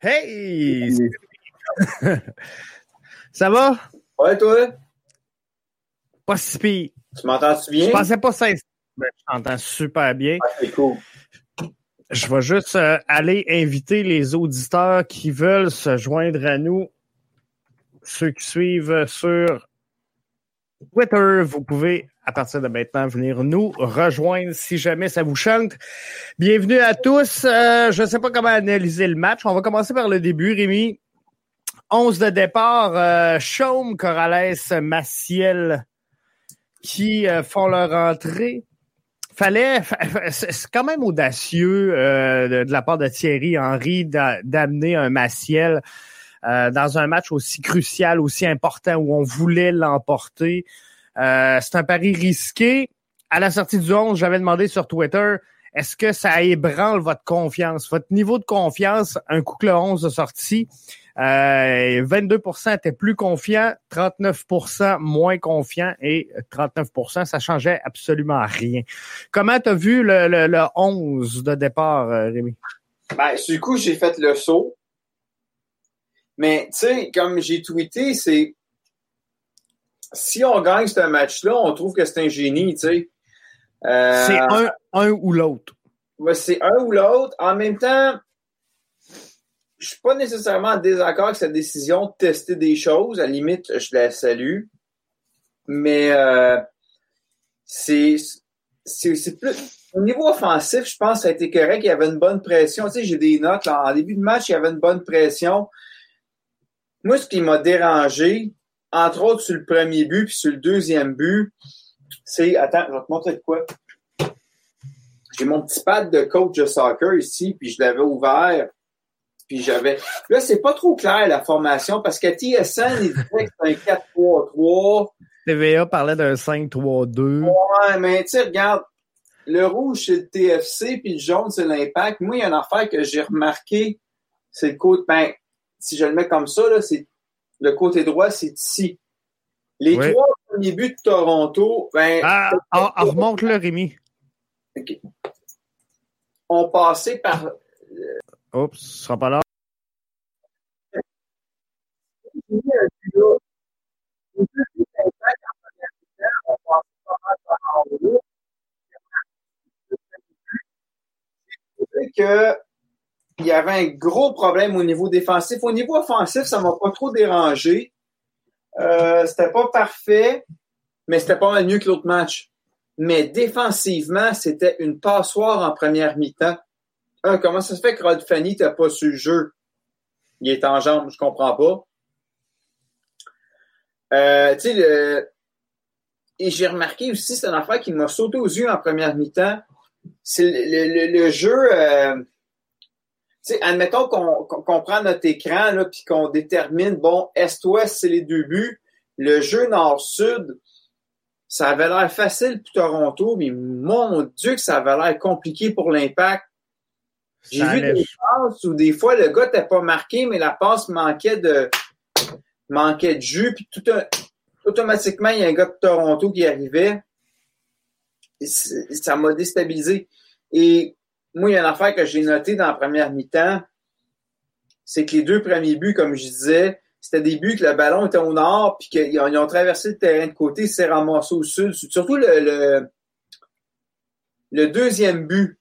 Hey! ça va? Ouais, toi? Pas si pire. Tu m'entends-tu bien? Je pensais pas ça. Mais je t'entends super bien. Ah, c'est cool. Je vais juste euh, aller inviter les auditeurs qui veulent se joindre à nous. Ceux qui suivent sur Twitter, vous pouvez à partir de maintenant venir nous rejoindre si jamais ça vous chante. Bienvenue à tous. Euh, je ne sais pas comment analyser le match. On va commencer par le début, Rémi. 11 de départ, euh, Corrales, Maciel qui euh, font leur entrée. Fallait, c'est quand même audacieux euh, de, de, la part de Thierry Henry d'amener un Maciel euh, dans un match aussi crucial, aussi important où on voulait l'emporter. Euh, c'est un pari risqué. À la sortie du 11, j'avais demandé sur Twitter, est-ce que ça ébranle votre confiance, votre niveau de confiance, un coup que le 11 a sorti? Euh, 22% étaient plus confiants, 39% moins confiants et 39% ça changeait absolument rien. Comment tu as vu le, le, le, 11 de départ, euh, Rémi? Ben, du coup, j'ai fait le saut. Mais, tu sais, comme j'ai tweeté, c'est si on gagne ce match-là, on trouve que c'est un génie, tu sais. Euh, c'est un, un ou l'autre. Ouais, c'est un ou l'autre. En même temps, je suis pas nécessairement en désaccord avec cette décision de tester des choses. À la limite, je la salue. Mais euh, c'est c'est plus au niveau offensif, je pense que ça a été correct. Il y avait une bonne pression. Tu sais, j'ai des notes. Là, en début de match, il y avait une bonne pression. Moi, ce qui m'a dérangé, entre autres sur le premier but puis sur le deuxième but, c'est. Attends, je vais te montrer de quoi. J'ai mon petit pad de coach de soccer ici, puis je l'avais ouvert. Puis j'avais. Là, c'est pas trop clair la formation parce que TSN, il disait que c'est un 4-3-3. TVA parlait d'un 5-3-2. Ouais, mais tu sais, regarde, le rouge, c'est le TFC, puis le jaune, c'est l'impact. Moi, il y a une affaire que j'ai remarqué, c'est le côté. Ben, si je le mets comme ça, là, c'est le côté droit, c'est ici. Les oui. trois premiers buts de Toronto, ben. Ah, ah, ah remonte le Rémi. OK. On passait par. Oups, ce sera pas là. que il y avait un gros problème au niveau défensif. Au niveau offensif, ça m'a pas trop dérangé. Euh, c'était pas parfait, mais c'était pas mal mieux que l'autre match. Mais défensivement, c'était une passoire en première mi-temps. Un, comment ça se fait que Rod Fanny t'a pas su le jeu? Il est en jambe, je comprends pas. Euh, tu sais, et j'ai remarqué aussi, c'est une affaire qui m'a sauté aux yeux en première mi-temps. C'est le, le, le, jeu. Euh... Sais, admettons qu'on qu prend notre écran là, puis qu'on détermine, bon, Est-Ouest, c'est les deux buts? Le jeu Nord-Sud, ça avait l'air facile pour Toronto, mais mon Dieu que ça avait l'air compliqué pour l'impact. J'ai vu des passes où des fois le gars n'était pas marqué, mais la passe manquait de manquait de jus, puis tout un, automatiquement, il y a un gars de Toronto qui arrivait. Et ça m'a déstabilisé. Et moi, il y a une affaire que j'ai notée dans la première mi-temps, c'est que les deux premiers buts, comme je disais, c'était des buts que le ballon était au nord, puis qu'ils ont, ont, traversé le terrain de côté, s'est ramassé au sud. Surtout le, le, le deuxième but.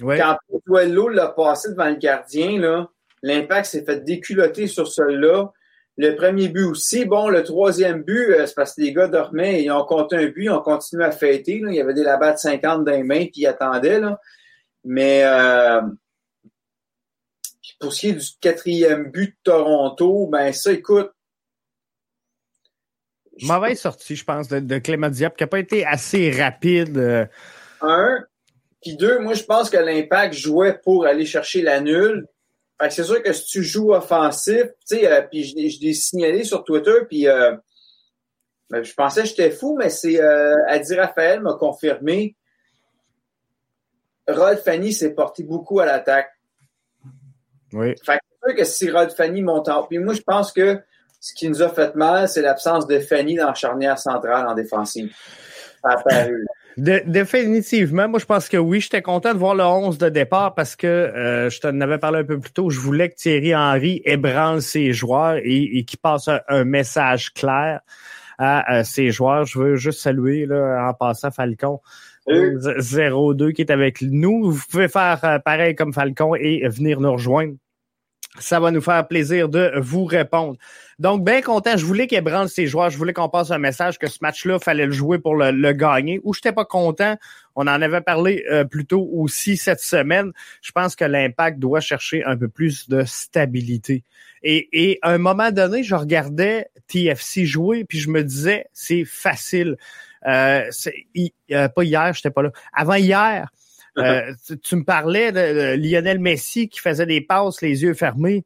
Ouais. Quand Potuello l'a passé devant le gardien, là, l'impact s'est fait déculoter sur celui-là. Le premier but aussi. Bon, le troisième but, c'est parce que les gars dormaient et ils ont compté un but, ils ont continué à fêter. Là. Il y avait des labats de 50 dans les mains, puis ils attendaient. Là. Mais euh, pour ce qui est du quatrième but de Toronto, ben ça, écoute. Mauvaise sortie, je pense, de, de Clément Diop, qui n'a pas été assez rapide. Euh... Un. Puis deux, moi, je pense que l'impact jouait pour aller chercher la nulle. Fait que c'est sûr que si tu joues offensif, tu sais, euh, puis je, je l'ai signalé sur Twitter, puis euh, ben, je pensais que j'étais fou, mais c'est euh, Adi Raphaël m'a confirmé. Rod Fanny s'est porté beaucoup à l'attaque. Oui. Fait que c'est sûr que si Rod Fanny monte en... Puis moi, je pense que ce qui nous a fait mal, c'est l'absence de Fanny dans la charnière centrale en défensive. Apparu. définitivement, moi je pense que oui. J'étais content de voir le 11 de départ parce que euh, je t'en avais parlé un peu plus tôt. Je voulais que Thierry Henry ébranle ses joueurs et, et qu'il passe un, message clair à, ses joueurs. Je veux juste saluer là, en passant Falcon. 02 qui est avec nous. Vous pouvez faire euh, pareil comme Falcon et venir nous rejoindre. Ça va nous faire plaisir de vous répondre. Donc, bien content. Je voulais qu'il ébranle ses joueurs. Je voulais qu'on passe un message que ce match-là, fallait le jouer pour le, gagner. Ou j'étais pas content. On en avait parlé euh, plus tôt aussi cette semaine. Je pense que l'impact doit chercher un peu plus de stabilité. Et, et à un moment donné, je regardais TFC jouer, puis je me disais, c'est facile. Euh, euh, pas hier, j'étais pas là. Avant hier, euh, tu, me parlais de, Lionel Messi qui faisait des passes les yeux fermés.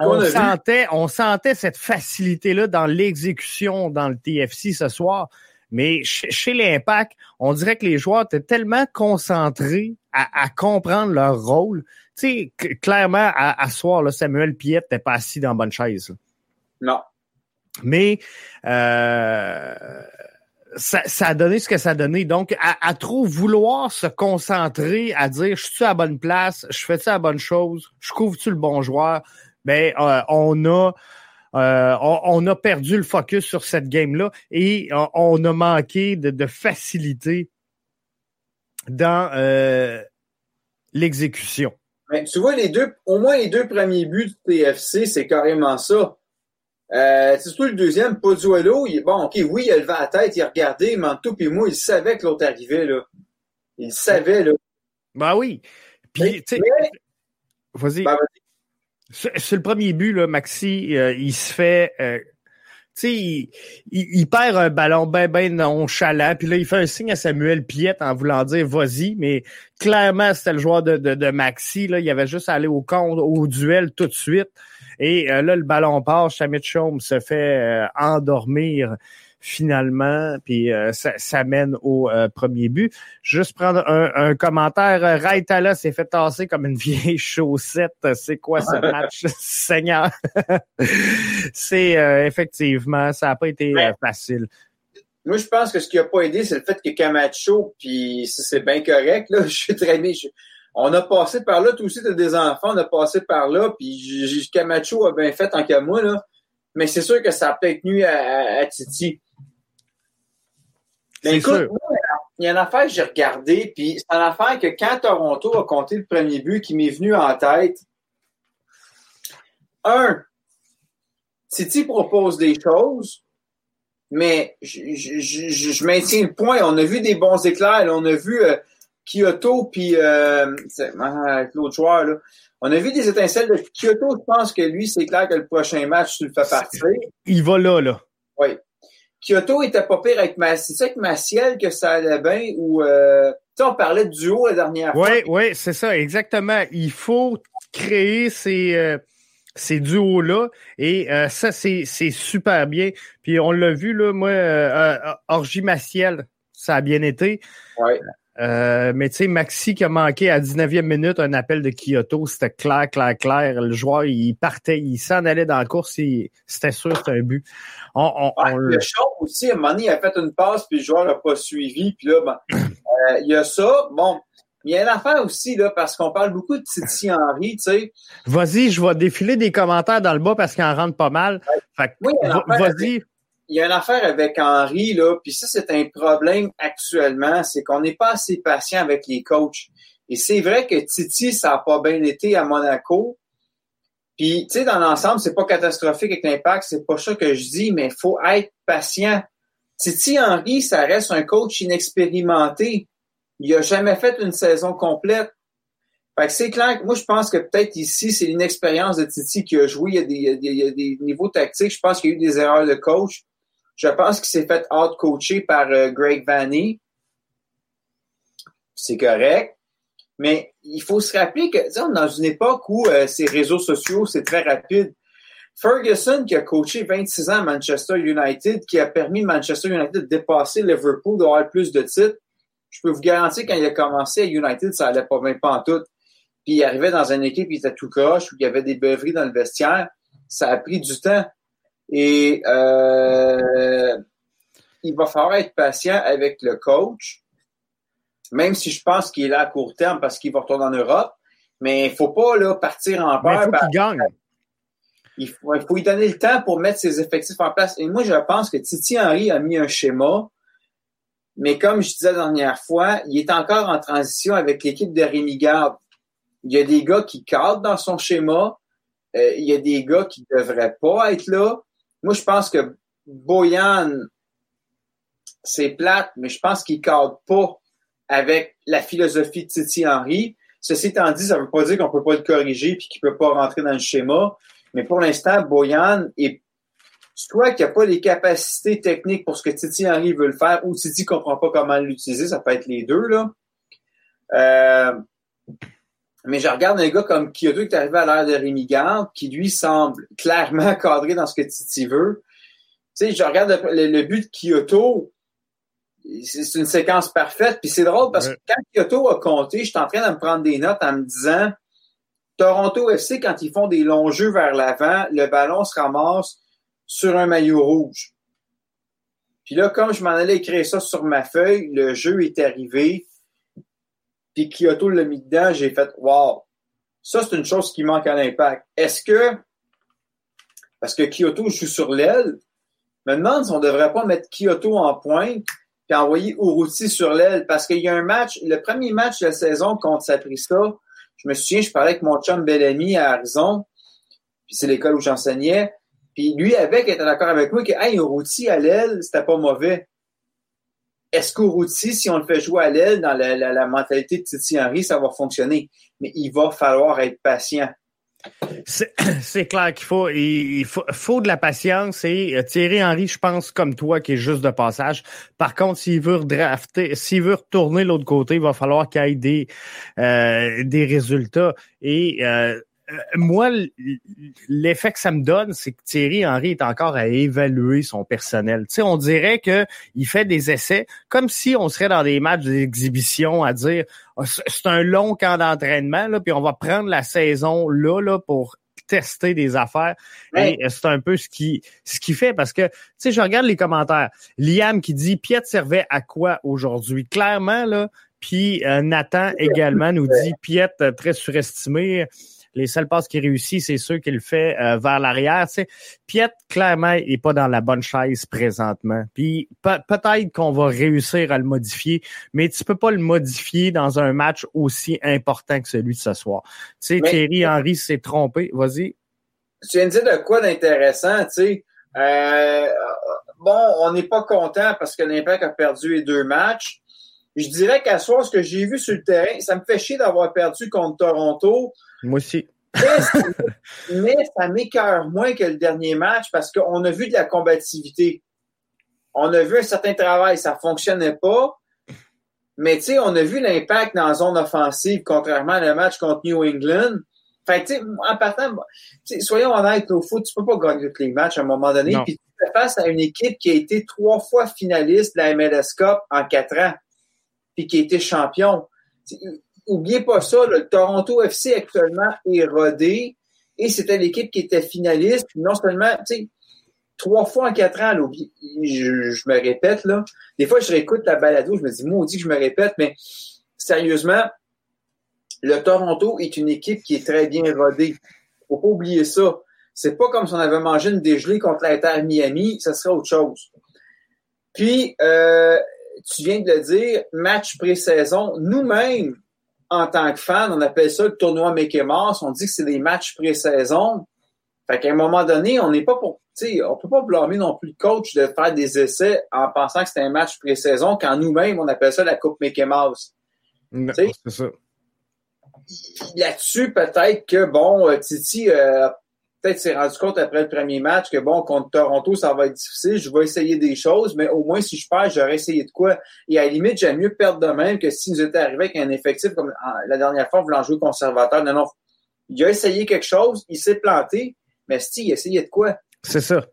On sentait, on sentait cette facilité-là dans l'exécution dans le TFC ce soir. Mais chez, l'Impact, on dirait que les joueurs étaient tellement concentrés à, comprendre leur rôle. Tu sais, clairement, à, à soir, là, Samuel Piet n'était pas assis dans la bonne chaise. Non. Mais euh, ça, a donné ce que ça a donné. Donc, à, trop vouloir se concentrer, à dire je suis à la bonne place, je fais ça la bonne chose, je couvre-tu le bon joueur, ben euh, on a euh, on, a perdu le focus sur cette game-là et on, a manqué de, facilité dans euh, l'exécution. tu vois, les deux, au moins les deux premiers buts du TFC, c'est carrément ça. Euh, c'est surtout le deuxième, Pozzuelo, il, bon, ok, oui, il a levé la tête, il a regardé, Manto puis moi, il savait que l'autre arrivait, là. Il savait, là. Ben oui. Puis, tu sais, vas-y. Ben, sur, le premier but, là, Maxi, euh, il se fait, euh, il, il, perd un ballon ben, ben nonchalant, puis là, il fait un signe à Samuel Piette en voulant dire vas-y, mais clairement, c'était le joueur de, de, de, Maxi, là, il avait juste à aller au compte, au duel tout de suite. Et euh, là, le ballon part, Shamit Chaume se fait euh, endormir finalement, puis euh, ça, mène au premier but. Juste prendre un, commentaire. Raitala s'est fait tasser comme une vieille chaussette. C'est quoi ce match, Seigneur? c'est effectivement, ça n'a pas été facile. Moi, je pense que ce qui n'a pas aidé, c'est le fait que Camacho, puis c'est bien correct, là, je suis bien on a passé par là, toi aussi, tu des enfants, on a passé par là, puis Camacho a bien fait en qu'à moi, là. Mais c'est sûr que ça a peut-être nuit à, Titi. Mais écoute, il y a une affaire que j'ai regardée, puis c'est une affaire que quand Toronto a compté le premier but qui m'est venu en tête, un, Titi propose des choses, mais je, maintiens le point. On a vu des bons éclairs, on a vu euh, Kyoto, puis euh, ah, l'autre joueur, là. On a vu des étincelles de Kyoto. Je pense que lui, c'est clair que le prochain match, tu le fais partir. Il va là, là. Oui. Kyoto était pas pire avec Maciel. C'est avec Maciel que ça allait bien ou euh, tu sais, on parlait de duo la dernière fois. Oui, oui, c'est ça, exactement. Il faut créer ces, euh, ces duos-là. Et euh, ça, c'est super bien. Puis on l'a vu, là, moi, euh, Orgie Maciel, ça a bien été. Oui. Euh, mais tu sais, Maxi qui a manqué à 19e minute un appel de Kyoto, c'était clair, clair, clair. Le joueur, il partait, il s'en allait dans la course, c'était sûr, c'était un but. On, le show aussi, à un moment donné, il a fait une passe, puis le joueur n'a pas suivi. Puis là, ben, euh, il y a ça. Bon, il y a une affaire aussi, là, parce qu'on parle beaucoup de Titi Henry, tu sais. Vas-y, je vais défiler des commentaires dans le bas parce qu'il en rentre pas mal. Fait oui, vas-y il y a une affaire avec Henri, là, puis ça, c'est un problème actuellement, c'est qu'on n'est pas assez patient avec les coachs. Et c'est vrai que Titi, ça n'a pas bien été à Monaco. Puis, tu sais, dans l'ensemble, c'est pas catastrophique avec l'impact, c'est pas ça que je dis, mais il faut être patient. Titi Henry, ça reste un coach inexpérimenté. Il a jamais fait une saison complète. Fait que c'est clair que moi, je pense que peut-être ici, c'est l'inexpérience de Titi qui a joué. Il y a des niveaux tactiques. Je pense qu'il y a eu des erreurs de coach. Je pense qu'il s'est fait out-coacher par euh, Greg Vanny. C'est correct. Mais il faut se rappeler que, on dans une époque où euh, ces réseaux sociaux, c'est très rapide. Ferguson, qui a coaché 26 ans à Manchester United, qui a permis Manchester United de dépasser Liverpool, d'avoir plus de titres, je peux vous garantir, quand il a commencé à United, ça allait pas bien pas en tout. Puis il arrivait dans une équipe, il était tout croche, où il y avait des beuveries dans le vestiaire. Ça a pris du temps. Et euh, il va falloir être patient avec le coach. même si je pense qu'il est là à court terme parce qu'il va retourner en Europe. Mais il ne faut pas là, partir en peur. Il faut qu'il gagne. Il faut, il faut lui donner le temps pour mettre ses effectifs en place. Et moi, je pense que Titi Henry a mis un schéma, mais comme je disais la dernière fois, il est encore en transition avec l'équipe de Rémi Garde. Il y a des gars qui cadrent dans son schéma. Euh, il y a des gars qui ne devraient pas être là. Moi, je pense que Boyan, c'est plate, mais je pense qu'il cadre pas avec la philosophie de Titi Henry. Ceci étant dit, ça ne veut pas dire qu'on peut pas le corriger et qu'il peut pas rentrer dans le schéma. Mais pour l'instant, Boyan est soit qu'il n'a pas les capacités techniques pour ce que Titi Henry veut le faire, ou Titi ne comprend pas comment l'utiliser, ça peut être les deux, là. Euh, mais je regarde un gars comme Kyoto qui est arrivé à l'ère de Rémi Garde, qui lui semble clairement cadré dans ce que Titi veut. Tu sais, je regarde le, but de Kyoto, c'est une séquence parfaite. Puis c'est drôle parce que quand Kyoto a compté, je suis en train de me prendre des notes en me disant Toronto FC, quand ils font des longs jeux vers l'avant, le ballon se ramasse sur un maillot rouge. Puis là, comme je m'en allais écrire ça sur ma feuille, le jeu est arrivé. Puis Kyoto l'a mis dedans, j'ai fait Wow! Ça, c'est une chose qui manque à l'impact. Est-ce que parce que Kyoto joue sur l'aile, me demande si on ne devrait pas mettre Kyoto en pointe puis envoyer Uruti sur l'aile parce qu'il y a un match, le premier match de la saison contre Saprissa, je me souviens, je parlais avec mon chum Bellamy à Arizon, puis c'est l'école où j'enseignais, puis lui avec était d'accord avec moi que hey, Uruti à l'aile, c'était pas mauvais. Est-ce qu'Uruti, si on le fait jouer à l'aile dans la, mentalité de Titi Henry, ça va fonctionner? Mais il va falloir être patient. C'est clair qu'il faut, il faut, de la patience et euh, Thierry Henry, je pense, comme toi, qui est juste de passage. Par contre, s'il veut redrafter, s'il veut retourner l'autre côté, il va falloir qu'il ait des, euh, des résultats. Et euh, moi, l'effet que ça me donne, c'est que Thierry Henry est encore à évaluer son personnel. Tu sais, on dirait que il fait des essais comme si on serait dans des matchs d'exhibition à dire ah, c'est un long camp d'entraînement là, puis on va prendre la saison là là pour tester des affaires. Et c'est un peu ce qui ce qui fait parce que tu sais, je regarde les commentaires. Liam qui dit Piet servait à quoi aujourd'hui? Clairement là. Puis euh, Nathan également nous dit Piet euh, très surestimé les seuls passes qui réussit, c'est ceux qu'il fait euh, vers l'arrière. Tu Piet, clairement, est pas dans la bonne chaise présentement. Puis peut-être qu'on va réussir à le modifier, mais tu peux pas le modifier dans un match aussi important que celui de ce soir. Tu sais, Thierry Henry s'est trompé. Vas-y. Tu viens de dire de quoi d'intéressant, tu sais. Euh, bon, on n'est pas content parce que l'Impact a perdu les deux matchs. Je dirais qu'à soir, ce que j'ai vu sur le terrain, ça me fait chier d'avoir perdu contre Toronto. Moi aussi. mais, ça m'écœure moins que le dernier match parce qu'on a vu de la combativité. On a vu un certain travail, ça fonctionnait pas. Mais tu sais, on a vu l'impact dans la zone offensive, contrairement à le match contre New England. Fait tu sais, en partant, soyons honnêtes, au foot, tu peux pas gagner tous les matchs à un moment donné. Puis tu fais face à une équipe qui a été trois fois finaliste de la MLS Cup en quatre ans, puis qui a été champion oubliez pas ça, le Toronto FC actuellement est rodé et c'était l'équipe qui était finaliste. non seulement, tu sais, trois fois en quatre ans, je, me répète, là. Des fois, je réécoute la balado, je me dis, maudit que je me répète, mais sérieusement, le Toronto est une équipe qui est très bien rodée. Faut pas oublier ça. C'est pas comme si on avait mangé une dégelée contre l'Inter Miami, ça serait autre chose. Puis, euh, tu viens de le dire, match pré-saison, nous-mêmes, en tant que fan, on appelle ça le tournoi Mickey Mouse. On dit que c'est des matchs pré-saison. Fait qu'à un moment donné, on n'est pas pour, tu on peut pas blâmer non plus le coach de faire des essais en pensant que c'est un match pré-saison quand nous-mêmes, on appelle ça la Coupe Mickey Mouse. C'est ça. Là-dessus, peut-être que, bon, euh, Titi euh, peut-être s'est rendu compte après le premier match que bon, contre Toronto, ça va être difficile. Je vais essayer des choses, mais au moins si je perds, j'aurais essayé de quoi. Et à la limite, j'aime mieux perdre de même que si nous était arrivé avec un effectif comme la dernière fois, voulant jouer conservateur. Non, non. Il a essayé quelque chose, il s'est planté, mais si il a essayé de quoi? C'est ça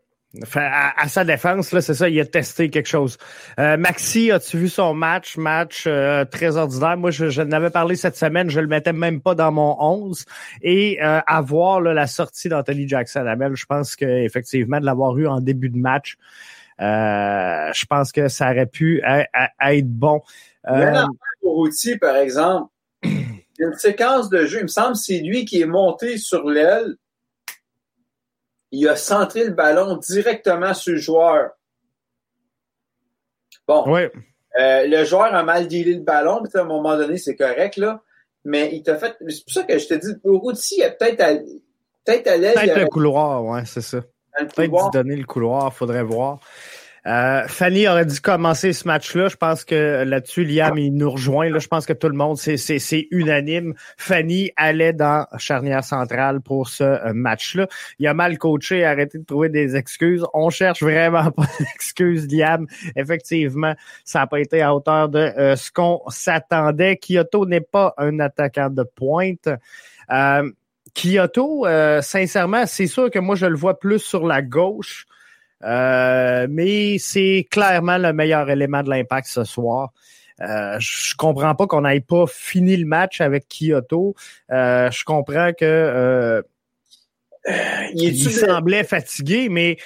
à, sa défense, là, c'est ça, il a testé quelque chose. Euh, Maxi, as-tu vu son match? Match euh, très ordinaire. Moi, je, je n'avais parlé cette semaine, je le mettais même pas dans mon 11. Et euh, à voir la sortie d'Anthony Jackson Amel, je pense qu'effectivement, de l'avoir eu en début de match, je pense que ça aurait pu être bon. Euh, Routy, par exemple, une séquence de jeu, il me semble c'est lui qui est monté sur l'aile. Il a centré le ballon directement sur le joueur. Bon. Oui. Euh, le joueur a mal dealé le ballon, puis à un moment donné, c'est correct, là. Mais il t'a fait. C'est pour ça que je te dis, Routy, il a peut-être à, peut-être à l'aise. Peut-être le couloir, ouais, c'est ça. Peut-être donner le couloir, faudrait voir. Euh, Fanny aurait dû commencer ce match-là. Je pense que là-dessus, Liam, il nous rejoint. Là, je pense que tout le monde, c'est unanime. Fanny allait dans charnière centrale pour ce euh, match-là. Il a mal coaché, arrêté de trouver des excuses. On cherche vraiment pas d'excuses, Liam. Effectivement, ça n'a pas été à hauteur de euh, ce qu'on s'attendait. Kyoto n'est pas un attaquant de pointe. Euh, Kyoto, sincèrement, c'est sûr que moi, je le vois plus sur la gauche. Euh, mais c'est clairement le meilleur élément de l'impact ce soir. Euh, je comprends pas qu'on n'aille pas fini le match avec Kyoto. Euh, je comprends que euh, il, semblait fatigué, mais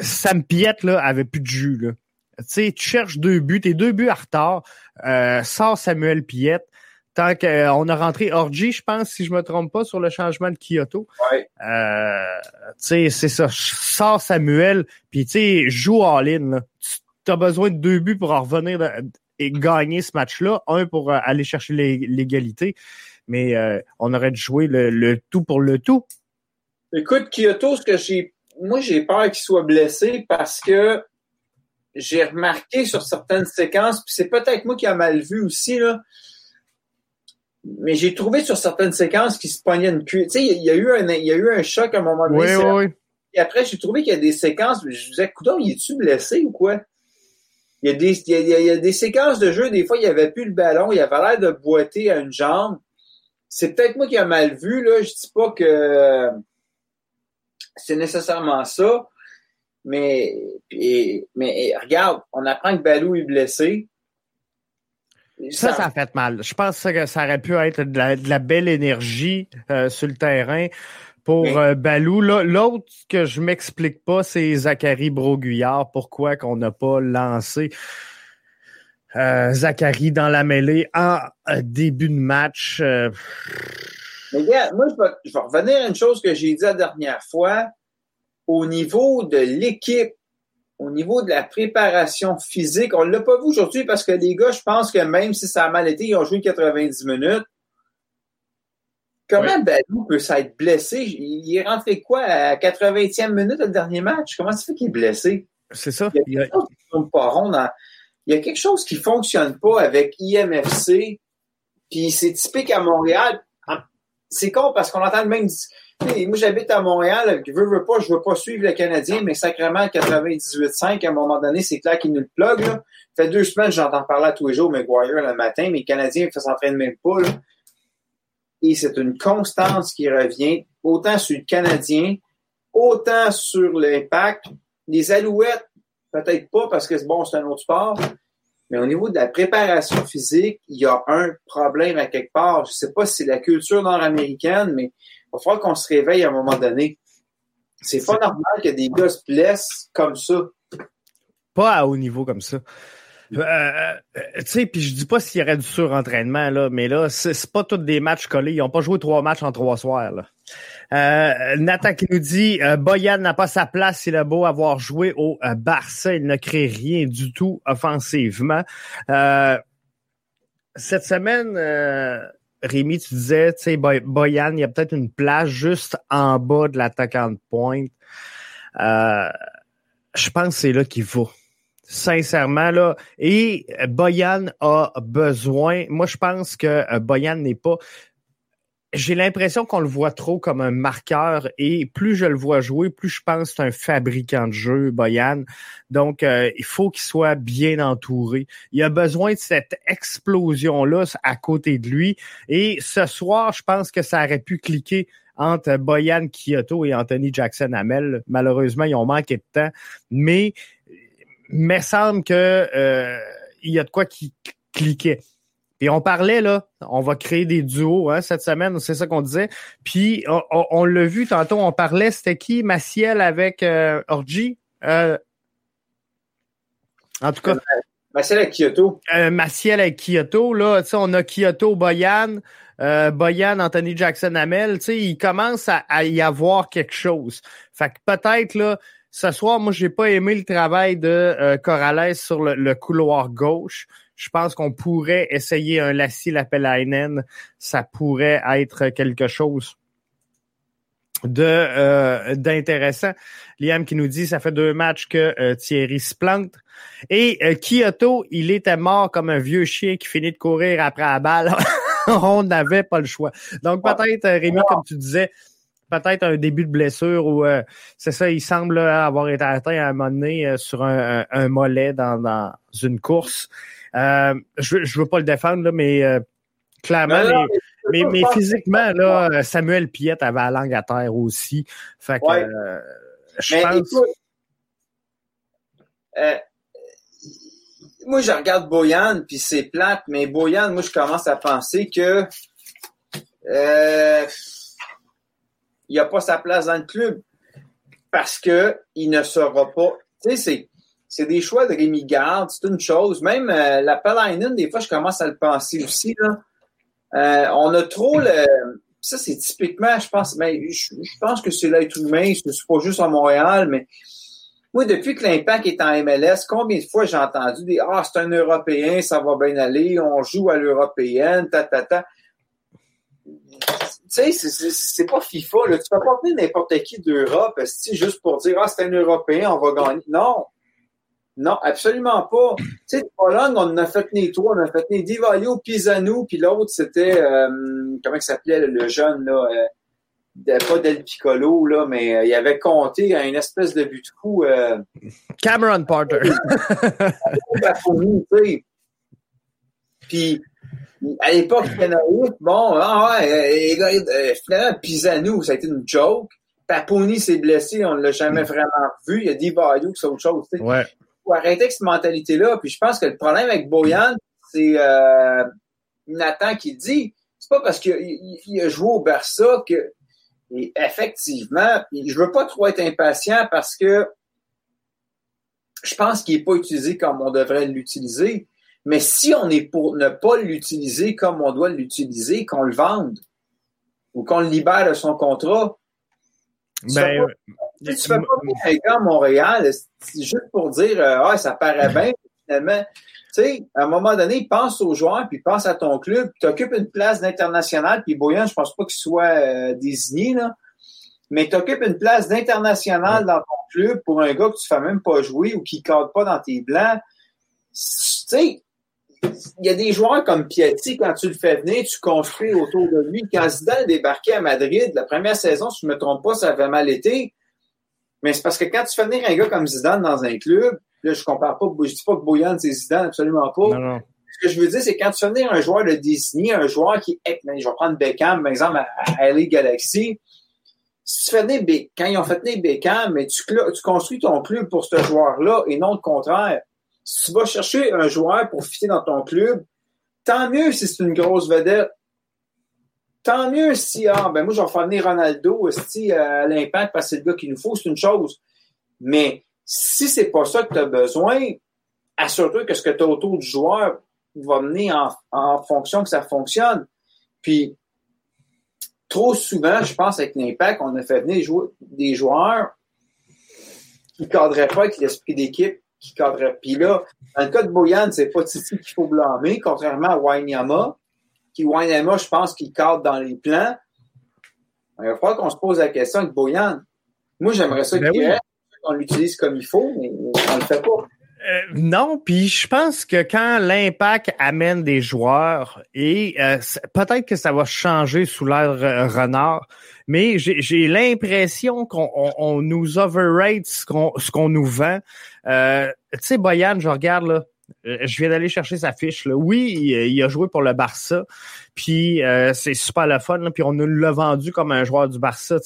Sam Piette là avait plus de jus là. Tu sais, tu cherches deux buts, t'es deux buts en retard. sort Samuel Piette tant qu'on a rentré Orgy, je pense, si je me trompe pas, sur le changement de Kyoto. Ouais. Euh, tu sais, c'est ça. Sors Samuel, puis tu sais, joue en ligne. Tu as besoin de deux buts pour en revenir et gagner ce match-là. Un pour euh, aller chercher l'égalité. Mais euh, on aurait dû jouer le, tout pour le tout. Écoute, Kyoto, ce que j'ai. Moi, j'ai peur qu'il soit blessé parce que j'ai remarqué sur certaines séquences, puis c'est peut-être moi qui a mal vu aussi, là mais j'ai trouvé sur certaines séquences qu'il se pognait une cuisse. Tu sais, il y a eu un, il y a eu un choc à un moment donné. Oui, oui, Et après, j'ai trouvé qu'il y a des séquences, je disais, coudon, il est-tu blessé ou quoi? Il y, a des, il, y a, des séquences de jeu, des fois, il n'y avait plus le ballon, il avait l'air de boiter à une jambe. C'est peut-être moi qui ai mal vu, là. Je dis pas que c'est nécessairement ça. Mais, mais regarde, on apprend que Balou est blessé. Ça, ça a fait mal. Je pense que ça aurait pu être de la, belle énergie euh, sur le terrain pour euh, Balou. L'autre que je m'explique pas, c'est Zachary Broguillard. Pourquoi qu'on n'a pas lancé euh, Zachary dans la mêlée en début de match? Mais gars, moi, je vais, je vais revenir à une chose que j'ai dit la dernière fois. Au niveau de l'équipe au niveau de la préparation physique, on ne l'a pas vu aujourd'hui parce que les gars, je pense que même si ça a mal été, ils ont joué 90 minutes. Comment Balou peut s'être blessé? Il est rentré quoi à 80e minute le dernier match? Comment ça fait qu'il est blessé? C'est ça. Il y a quelque chose qui pas rond Il y a quelque chose qui fonctionne pas avec IMFC. Puis c'est typique à Montréal. C'est con parce qu'on entend le même moi, j'habite à Montréal. Je veux, veux pas, je veux pas suivre le Canadien, mais sacrément 98.5, à un moment donné, c'est clair qu'il nous le plug. Là. Ça fait deux semaines j'entends parler à tous les jours, McGuire le matin, mais le Canadien ne s'entraîne même pas. Là. Et c'est une constance qui revient, autant sur le Canadien, autant sur l'impact. Les Alouettes, peut-être pas parce que bon, c'est un autre sport, mais au niveau de la préparation physique, il y a un problème à quelque part. Je sais pas si c'est la culture nord-américaine, mais va falloir qu'on se réveille à un moment donné. C'est pas normal que des gars se blessent comme ça. Pas à haut niveau comme ça. Euh, euh, tu sais, puis je dis pas s'il y aurait du surentraînement, là, mais là, c'est pas tous des matchs collés. Ils ont pas joué trois matchs en trois soirs. Là. Euh, Nathan qui nous dit Boyan n'a pas sa place, il a beau avoir joué au Barça, il ne crée rien du tout offensivement. cette semaine, Rémi, tu disais, tu sais, Boyan, il y a peut-être une place juste en bas de l'attaquant de pointe. Euh, je pense que c'est là qu'il faut. Sincèrement, là. Et Boyan a besoin. Moi, je pense que euh, Boyan n'est pas j'ai l'impression qu'on le voit trop comme un marqueur et plus je le vois jouer, plus je pense que c'est un fabricant de jeu, Boyan. Donc, euh, il faut qu'il soit bien entouré. Il a besoin de cette explosion-là à côté de lui. Et ce soir, je pense que ça aurait pu cliquer entre Boyan Kyoto et Anthony Jackson Hamel. Malheureusement, ils ont manqué de temps. Mais il me semble que euh, il y a de quoi qui cliquait. Et on parlait, là, on va créer des duos hein, cette semaine, c'est ça qu'on disait. Puis on, l'a vu tantôt, on parlait, c'était qui? Maciel avec euh, Orgy? Euh, en tout cas. Maciel à Kyoto. Euh, Maciel à Kyoto, là, on a Kyoto, Boyan, euh, Boyan, Anthony Jackson, Amel, tu sais, il commence à, y avoir quelque chose. Fait que peut-être, là, ce soir, moi, j'ai pas aimé le travail de euh, Corrales sur le, couloir gauche. Je pense qu'on pourrait essayer un Lassie Lapelainen. Ça pourrait être quelque chose de euh, d'intéressant. Liam qui nous dit ça fait deux matchs que euh, Thierry se plante. Et euh, Kyoto, il était mort comme un vieux chien qui finit de courir après la balle. On n'avait pas le choix. Donc peut-être, Rémi, comme tu disais, peut-être un début de blessure ou c'est ça, il semble avoir été atteint à un moment donné sur un, mollet dans, dans, une course. Je, je veux pas le défendre, là, mais clairement, mais, mais physiquement, là, Samuel Piette avait la langue à terre aussi. Fait que, euh, je pense... Euh, moi, je regarde Boyan, puis c'est plate, mais Boyan, moi, je commence à penser que euh, il n'a pas sa place dans le club parce que il ne sera pas. Tu sais, c'est, des choix de Rémi Garde, c'est une chose. Même la Palainen, des fois, je commence à le penser aussi. Là. Euh, on a trop le. Ça, c'est typiquement, je pense, mais je, pense que c'est l'être humain, c'est pas juste à Montréal, mais moi, depuis que l'impact est en MLS, combien de fois j'ai entendu des Ah, c'est un Européen, ça va bien aller, on joue à l'européenne, ta, ta, ta. Tu sais, c'est pas FIFA, là. Tu peux pas venir n'importe qui d'Europe, juste pour dire Ah, c'est un Européen, on va gagner. Non. Non, absolument pas. Tu sais, Pologne, on en a fait né trois. On a fait né Divayo, Pisano, puis l'autre, c'était, euh, comment il s'appelait, le jeune, là, euh, pas Del Piccolo, là, mais euh, il avait compté à une espèce de but de coup. Euh, Cameron Porter. puis, à l'époque, bon, ah ouais, finalement, Pisano, ça a été une joke. Paponi s'est blessé, on ne l'a jamais vraiment vu. Il y a Divayo, c'est autre chose. Tu sais. Ouais faut arrêter avec cette mentalité-là. Puis je pense que le problème avec Boyan, c'est euh, Nathan qui dit, c'est pas parce qu'il a joué au Barça que et effectivement, je veux pas trop être impatient parce que je pense qu'il n'est pas utilisé comme on devrait l'utiliser. Mais si on est pour ne pas l'utiliser comme on doit l'utiliser, qu'on le vende ou qu'on le libère de son contrat, ben, tu fais pas un gars à Montréal juste pour dire euh, ah, ça paraît bien, finalement. Tu sais, à un moment donné, pense aux joueurs, puis pense à ton club, tu occupes une place d'international, puis Boyan, je pense pas qu'il soit euh, désigné, là, mais tu occupes une place d'international dans ton club pour un gars que tu fais même pas jouer ou qui ne cadre pas dans tes blancs. Tu sais, il y a des joueurs comme Piatti, quand tu le fais venir, tu construis autour de lui. Quand Zidane débarquait à Madrid, la première saison, si je ne me trompe pas, ça avait mal été. Mais c'est parce que quand tu fais venir un gars comme Zidane dans un club, là, je compare pas, je dis pas que Boyan, c'est Zidane, absolument pas. Non, non. Ce que je veux dire, c'est quand tu fais venir un joueur de Disney, un joueur qui est, ben, je vais prendre Beckham, par exemple, à, LA Galaxy. Si tu fais venir, quand ils ont fait venir Beckham, mais tu, tu construis ton club pour ce joueur-là et non le contraire. Si tu vas chercher un joueur pour fitter dans ton club, tant mieux si c'est une grosse vedette. Tant mieux si, ah, ben moi, je vais faire venir Ronaldo aussi à l'impact parce que c'est le gars qu'il nous faut, c'est une chose. Mais si c'est pas ça que tu as besoin, assure-toi que ce que tu as autour du joueur va mener en, fonction que ça fonctionne. Puis, trop souvent, je pense, avec l'impact, on a fait venir des joueurs qui ne cadraient pas avec l'esprit d'équipe, qui cadrait. Puis là, dans le cas de Boyan, c'est pas Titi qu'il faut blâmer, contrairement à Wanyama, qui Wanyama, je pense qu'il cadre dans les plans. Il va falloir qu'on se pose la question avec Boyan. Moi, j'aimerais ça ben qu'on l'utilise comme il faut, mais on le fait pas. Euh, non, puis je pense que quand l'impact amène des joueurs, et euh, peut-être que ça va changer sous l'ère Renard, mais j'ai l'impression qu'on nous overrate ce qu'on nous vend. Euh, tu sais, Boyan, je regarde là, je viens d'aller chercher sa fiche. Là. Oui, il, a joué pour le Barça, puis c'est super le fun, puis on nous l'a vendu comme un joueur du Barça.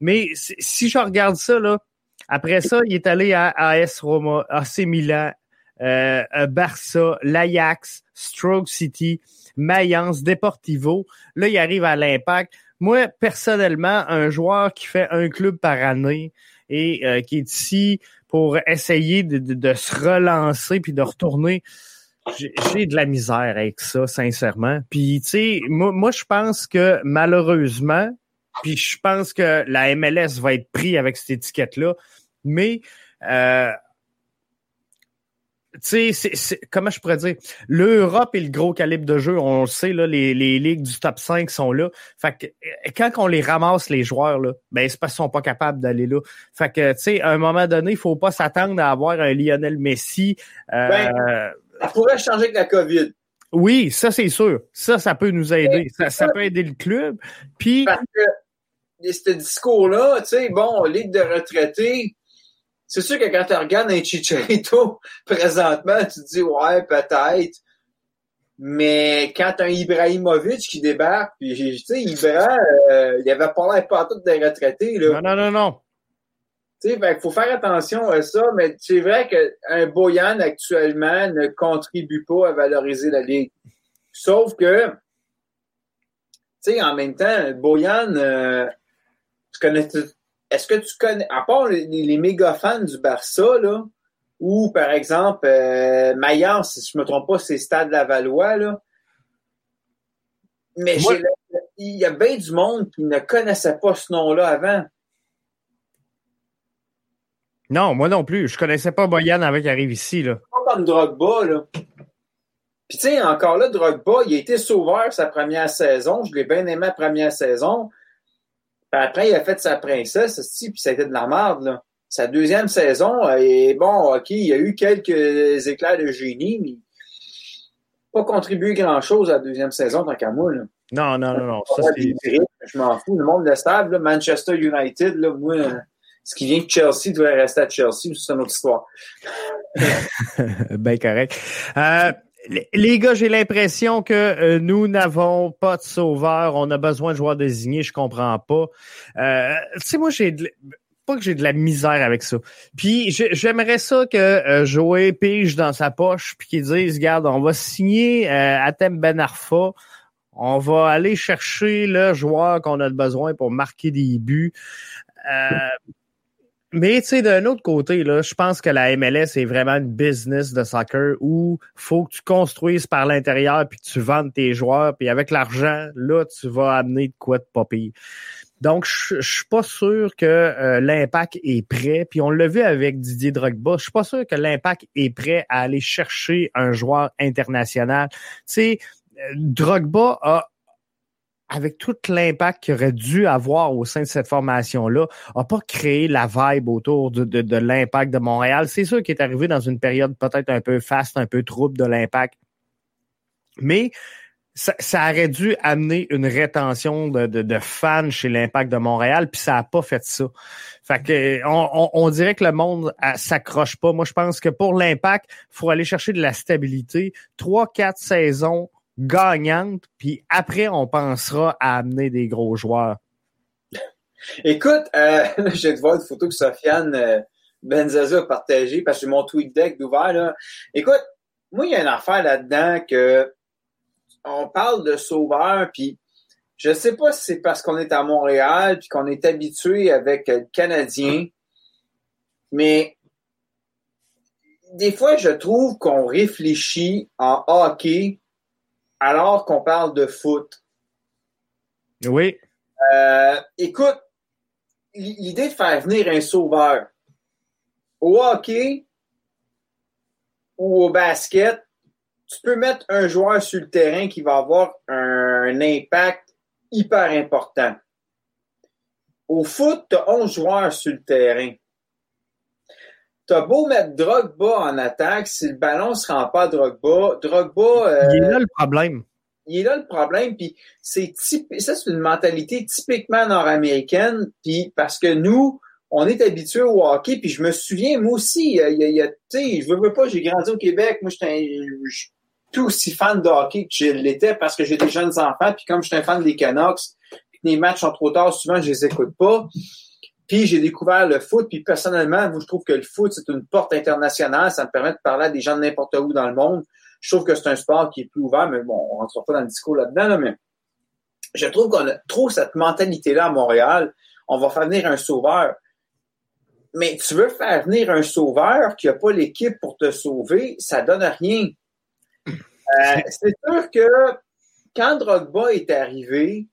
Mais si je regarde ça, là, après ça, il est allé à AS Roma, AC Milan, euh, Barça, l'Ajax, Stroke City, Mayence, Deportivo. Là, il arrive à l'Impact. Moi, personnellement, un joueur qui fait un club par année et euh, qui est ici pour essayer de, de, se relancer puis de retourner. J'ai de la misère avec ça, sincèrement. Puis, tu sais, moi, moi je pense que malheureusement, puis je pense que la MLS va être pris avec cette étiquette-là, mais euh, tu sais, comment je pourrais dire, l'Europe et le gros calibre de jeu, on le sait, là, les, les ligues du top 5 sont là. Fait que euh, quand on les ramasse, les joueurs, là, ben, c'est parce qu'ils sont pas capables d'aller là. Fait que, tu sais, à un moment donné, il faut pas s'attendre à avoir un Lionel Messi. Euh, ben, ça pourrait changer avec la COVID. Oui, ça, c'est sûr. Ça, ça peut nous aider. Ça, ça peut aider le club. Puis. Parce que, ce discours-là, tu sais, bon, ligue de retraités, c'est sûr que quand tu regardes un Chicharito présentement, tu te dis ouais, peut-être. Mais quand un Ibrahimovic qui débarque, puis tu sais, Ibra, euh, il avait pas l'air pas tout des retraités. Là. Non, non, non, non. Tu sais, il faut faire attention à ça, mais c'est vrai qu'un Boyan actuellement ne contribue pas à valoriser la Ligue. Sauf que, tu sais, en même temps, Boyan, euh, tu connais est-ce que tu connais, à part les, méga fans du Barça, là, ou par exemple, euh, Maillard, si je ne me trompe pas, c'est Stade Lavallois, là. Mais il y a bien du monde qui ne connaissait pas ce nom-là avant. Non, moi non plus. Je connaissais pas Boyan avant qu'il arrive ici. Là. Pas comme Drogba, là. Puis tu sais, encore là, Drogba, il a été sauveur sa première saison. Je l'ai bien aimé la première saison après, il a fait sa princesse, puis ça a été de la merde, là. Sa deuxième saison, et bon, OK, il y a eu quelques éclairs de génie, mais pas contribué grand-chose à la deuxième saison tant qu'à moi, là. Non, non, non, non. je m'en fous. Le monde de stable, Manchester United, là, moi, ce qui vient de Chelsea devrait rester à Chelsea, c'est une autre histoire. ben correct. Euh, les gars, j'ai l'impression que euh, nous n'avons pas de sauveur. On a besoin de joueurs désignés. Je comprends pas. Euh, tu sais, moi, j'ai pas que j'ai de la misère avec ça. Puis j'aimerais ça que euh, Joey pige dans sa poche puis qu'il dise, regarde, on va signer euh, Atem Ben Arfa. On va aller chercher le joueur qu'on a besoin pour marquer des buts. Mais tu sais, d'un autre côté, là, je pense que la MLS est vraiment une business de soccer où faut que tu construises par l'intérieur puis que tu vendes tes joueurs puis avec l'argent, là, tu vas amener de quoi de pas Donc, je, suis pas sûr que euh, l'impact est prêt. Puis on l'a vu avec Didier Drogba. Je suis pas sûr que l'impact est prêt à aller chercher un joueur international. Tu sais, euh, Drogba a avec tout l'impact qu'il aurait dû avoir au sein de cette formation-là, n'a pas créé la vibe autour de, de, l'impact de Montréal. C'est sûr qu'il est arrivé dans une période peut-être un peu faste, un peu trouble de l'impact. Mais ça, ça, aurait dû amener une rétention de, de, de fans chez l'impact de Montréal, puis ça n'a pas fait ça. Fait que on, on, dirait que le monde s'accroche pas. Moi, je pense que pour l'impact, faut aller chercher de la stabilité. Trois, quatre saisons gagnante, puis après, on pensera à amener des gros joueurs. Écoute, euh, je vais te voir une photo que Sofiane euh, Benzaza a partagée parce que mon tweet deck d'ouvert. Écoute, moi, il y a une affaire là-dedans que on parle de sauveur, puis je sais pas si c'est parce qu'on est à Montréal puis qu'on est habitué avec le Canadien, mais des fois, je trouve qu'on réfléchit en hockey alors qu'on parle de foot. Oui. Euh, écoute, l'idée de faire venir un sauveur au hockey ou au basket, tu peux mettre un joueur sur le terrain qui va avoir un impact hyper important. Au foot, tu as 11 joueurs sur le terrain. T'as beau mettre Drogba en attaque, si le ballon se rend pas à Drogba, Drogba... Euh, il est là le problème. Il est là le problème, puis c'est ça c'est une mentalité typiquement nord-américaine, puis parce que nous, on est habitués au hockey, puis je me souviens, moi aussi, il y a, tu sais, je veux, veux pas, j'ai grandi au Québec, moi j'étais tout aussi fan de hockey que je l'étais parce que j'ai des jeunes enfants, puis comme je suis un fan des Canucks, puis les matchs sont trop tard, souvent je les écoute pas. Puis j'ai découvert le foot, puis personnellement, je trouve que le foot, c'est une porte internationale. Ça me permet de parler à des gens de n'importe où dans le monde. Je trouve que c'est un sport qui est plus ouvert, mais bon, on ne rentre pas dans le discours là-dedans, mais je trouve qu'on a trop cette mentalité-là à Montréal. On va faire venir un sauveur. Mais tu veux faire venir un sauveur qui n'a pas l'équipe pour te sauver, ça donne rien. Euh, c'est sûr que quand Drogba est arrivé,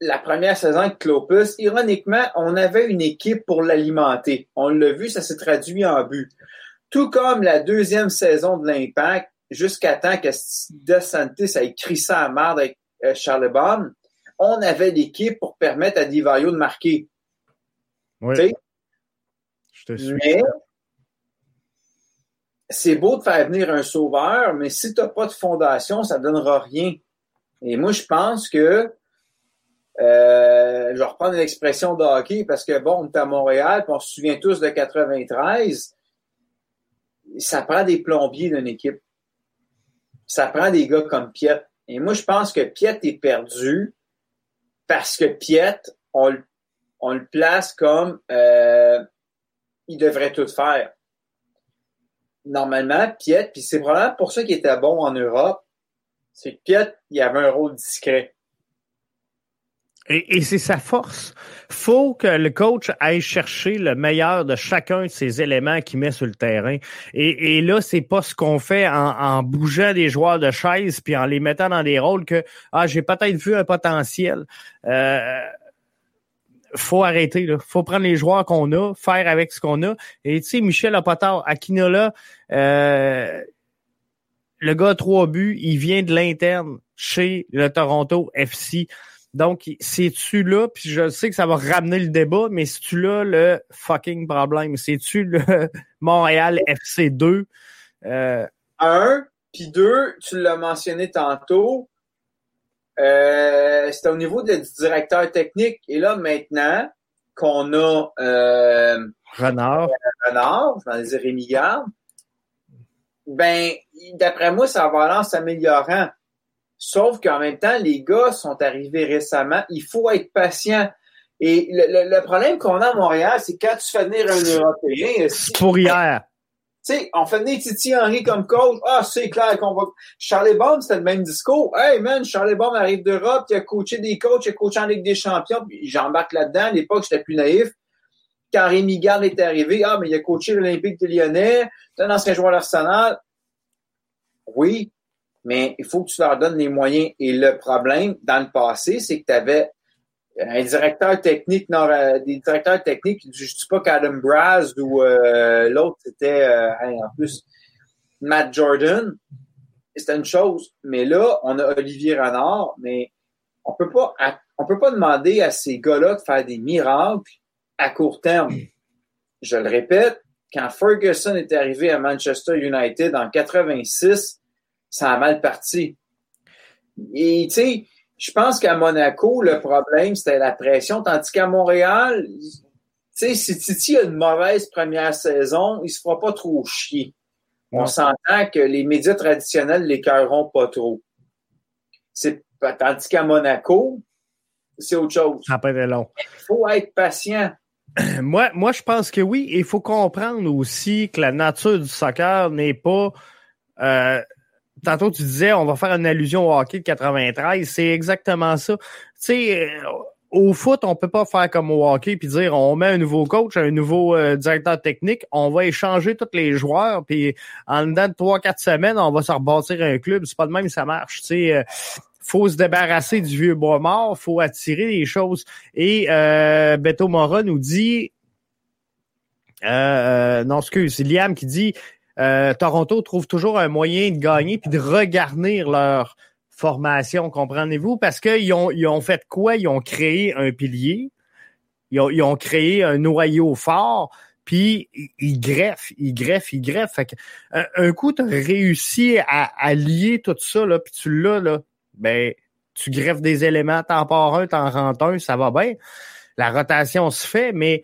la première saison avec Clopus, ironiquement, on avait une équipe pour l'alimenter. On l'a vu, ça s'est traduit en but. Tout comme la deuxième saison de l'Impact, jusqu'à temps que De Santis ait écrit ça à marde avec euh, Charles Baum, on avait l'équipe pour permettre à Divayo de marquer. Oui. Je te suis. Mais c'est beau de faire venir un sauveur, mais si tu n'as pas de fondation, ça ne donnera rien. Et moi, je pense que euh, je vais reprendre hockey parce que bon, on est à Montréal, puis on se souvient tous de 93. Ça prend des plombiers d'une équipe. Ça prend des gars comme Piet. Et moi, je pense que Piet est perdu parce que Piet, on, on le place comme euh, il devrait tout faire. Normalement, Piet, puis c'est probablement pour ça qu'il était bon en Europe, c'est que Piet, il avait un rôle discret. Et, c'est sa force. Faut que le coach aille chercher le meilleur de chacun de ces éléments qu'il met sur le terrain. Et, et là, c'est pas ce qu'on fait en, bougeant des joueurs de chaise puis en les mettant dans des rôles que ah j'ai peut-être vu un potentiel. Euh, faut arrêter là. Faut prendre les joueurs qu'on a, faire avec ce qu'on a. Et tu sais, Michel Apotard, Akinola, euh, le gars a trois buts, il vient de l'interne chez le Toronto FC. Donc, c'est-tu là, puis je sais que ça va ramener le débat, mais c'est-tu là le fucking problème? C'est-tu le Montréal FC 2? Euh... Un, puis deux, tu l'as mentionné tantôt, euh, c'était au niveau du directeur technique. Et là, maintenant qu'on a euh, Renard, Renard, je vais dire Rémi Garde, ben, d'après moi, ça va aller en s'améliorant. Sauf qu'en même temps, les gars sont arrivés récemment. Il faut être patient. Et le, problème qu'on a à Montréal, c'est quand tu fais venir un Européen. Pour hier. Tu sais, on fait venir Titi Henry comme coach. Ah, c'est clair qu'on va. Charlie Baum, c'était le même discours. Hey man, Charlie Baum arrive d'Europe, il a coaché des coachs, il a coaché en Ligue des Champions. J'embarque là-dedans. À l'époque, j'étais plus naïf. Quand Rémi Garde est arrivé, ah, mais il a coaché l'Olympique de Lyonnais, c'est un ancien joueur d'Arsenal. Oui, mais il faut que tu leur donnes les moyens. Et le problème, dans le passé, c'est que tu avais un directeur technique, euh, des directeurs techniques, je ne dis pas qu'Adam Braz ou euh, l'autre, c'était euh, en plus Matt Jordan. C'était une chose. Mais là, on a Olivier Renard, mais on peut pas, on peut pas demander à ces gars-là de faire des miracles à court terme. Je le répète, quand Ferguson est arrivé à Manchester United en 86, ça a mal parti. Et tu sais, je pense qu'à Monaco, le problème, c'était la pression, tandis qu'à Montréal, tu sais, si Titi a une mauvaise première saison, il se fera pas trop chier. On s'entend que les médias traditionnels l'écœureront pas trop. C'est, tandis qu'à Monaco, c'est autre chose. Ça peut être long. Il faut être patient. Moi, moi, je pense que oui. Il faut comprendre aussi que la nature du soccer n'est pas euh, tantôt tu disais on va faire une allusion au hockey de 93, c'est exactement ça. Tu sais, euh, au foot, on peut pas faire comme au hockey puis dire on met un nouveau coach, un nouveau euh, directeur technique, on va échanger tous les joueurs puis en dedans de trois quatre semaines, on va se rebâtir un club. C'est pas de même ça marche. Tu sais, euh, faut se débarrasser du vieux bois mort, faut attirer les choses. Et euh, Beto Mora nous dit euh, non, excuse, c'est Liam qui dit euh, Toronto trouve toujours un moyen de gagner puis de regarnir leur formation, comprenez-vous? Parce qu'ils ont, ils ont fait quoi? Ils ont créé un pilier, ils ont, ils ont créé un noyau fort, puis ils greffent, ils greffent, ils greffent. Fait que, un, coup, tu as réussi à, à, lier tout ça, là, puis tu l'as, là, ben, tu greffes des éléments, t'en pars un, t'en rentres un, ça va bien. La rotation se fait, mais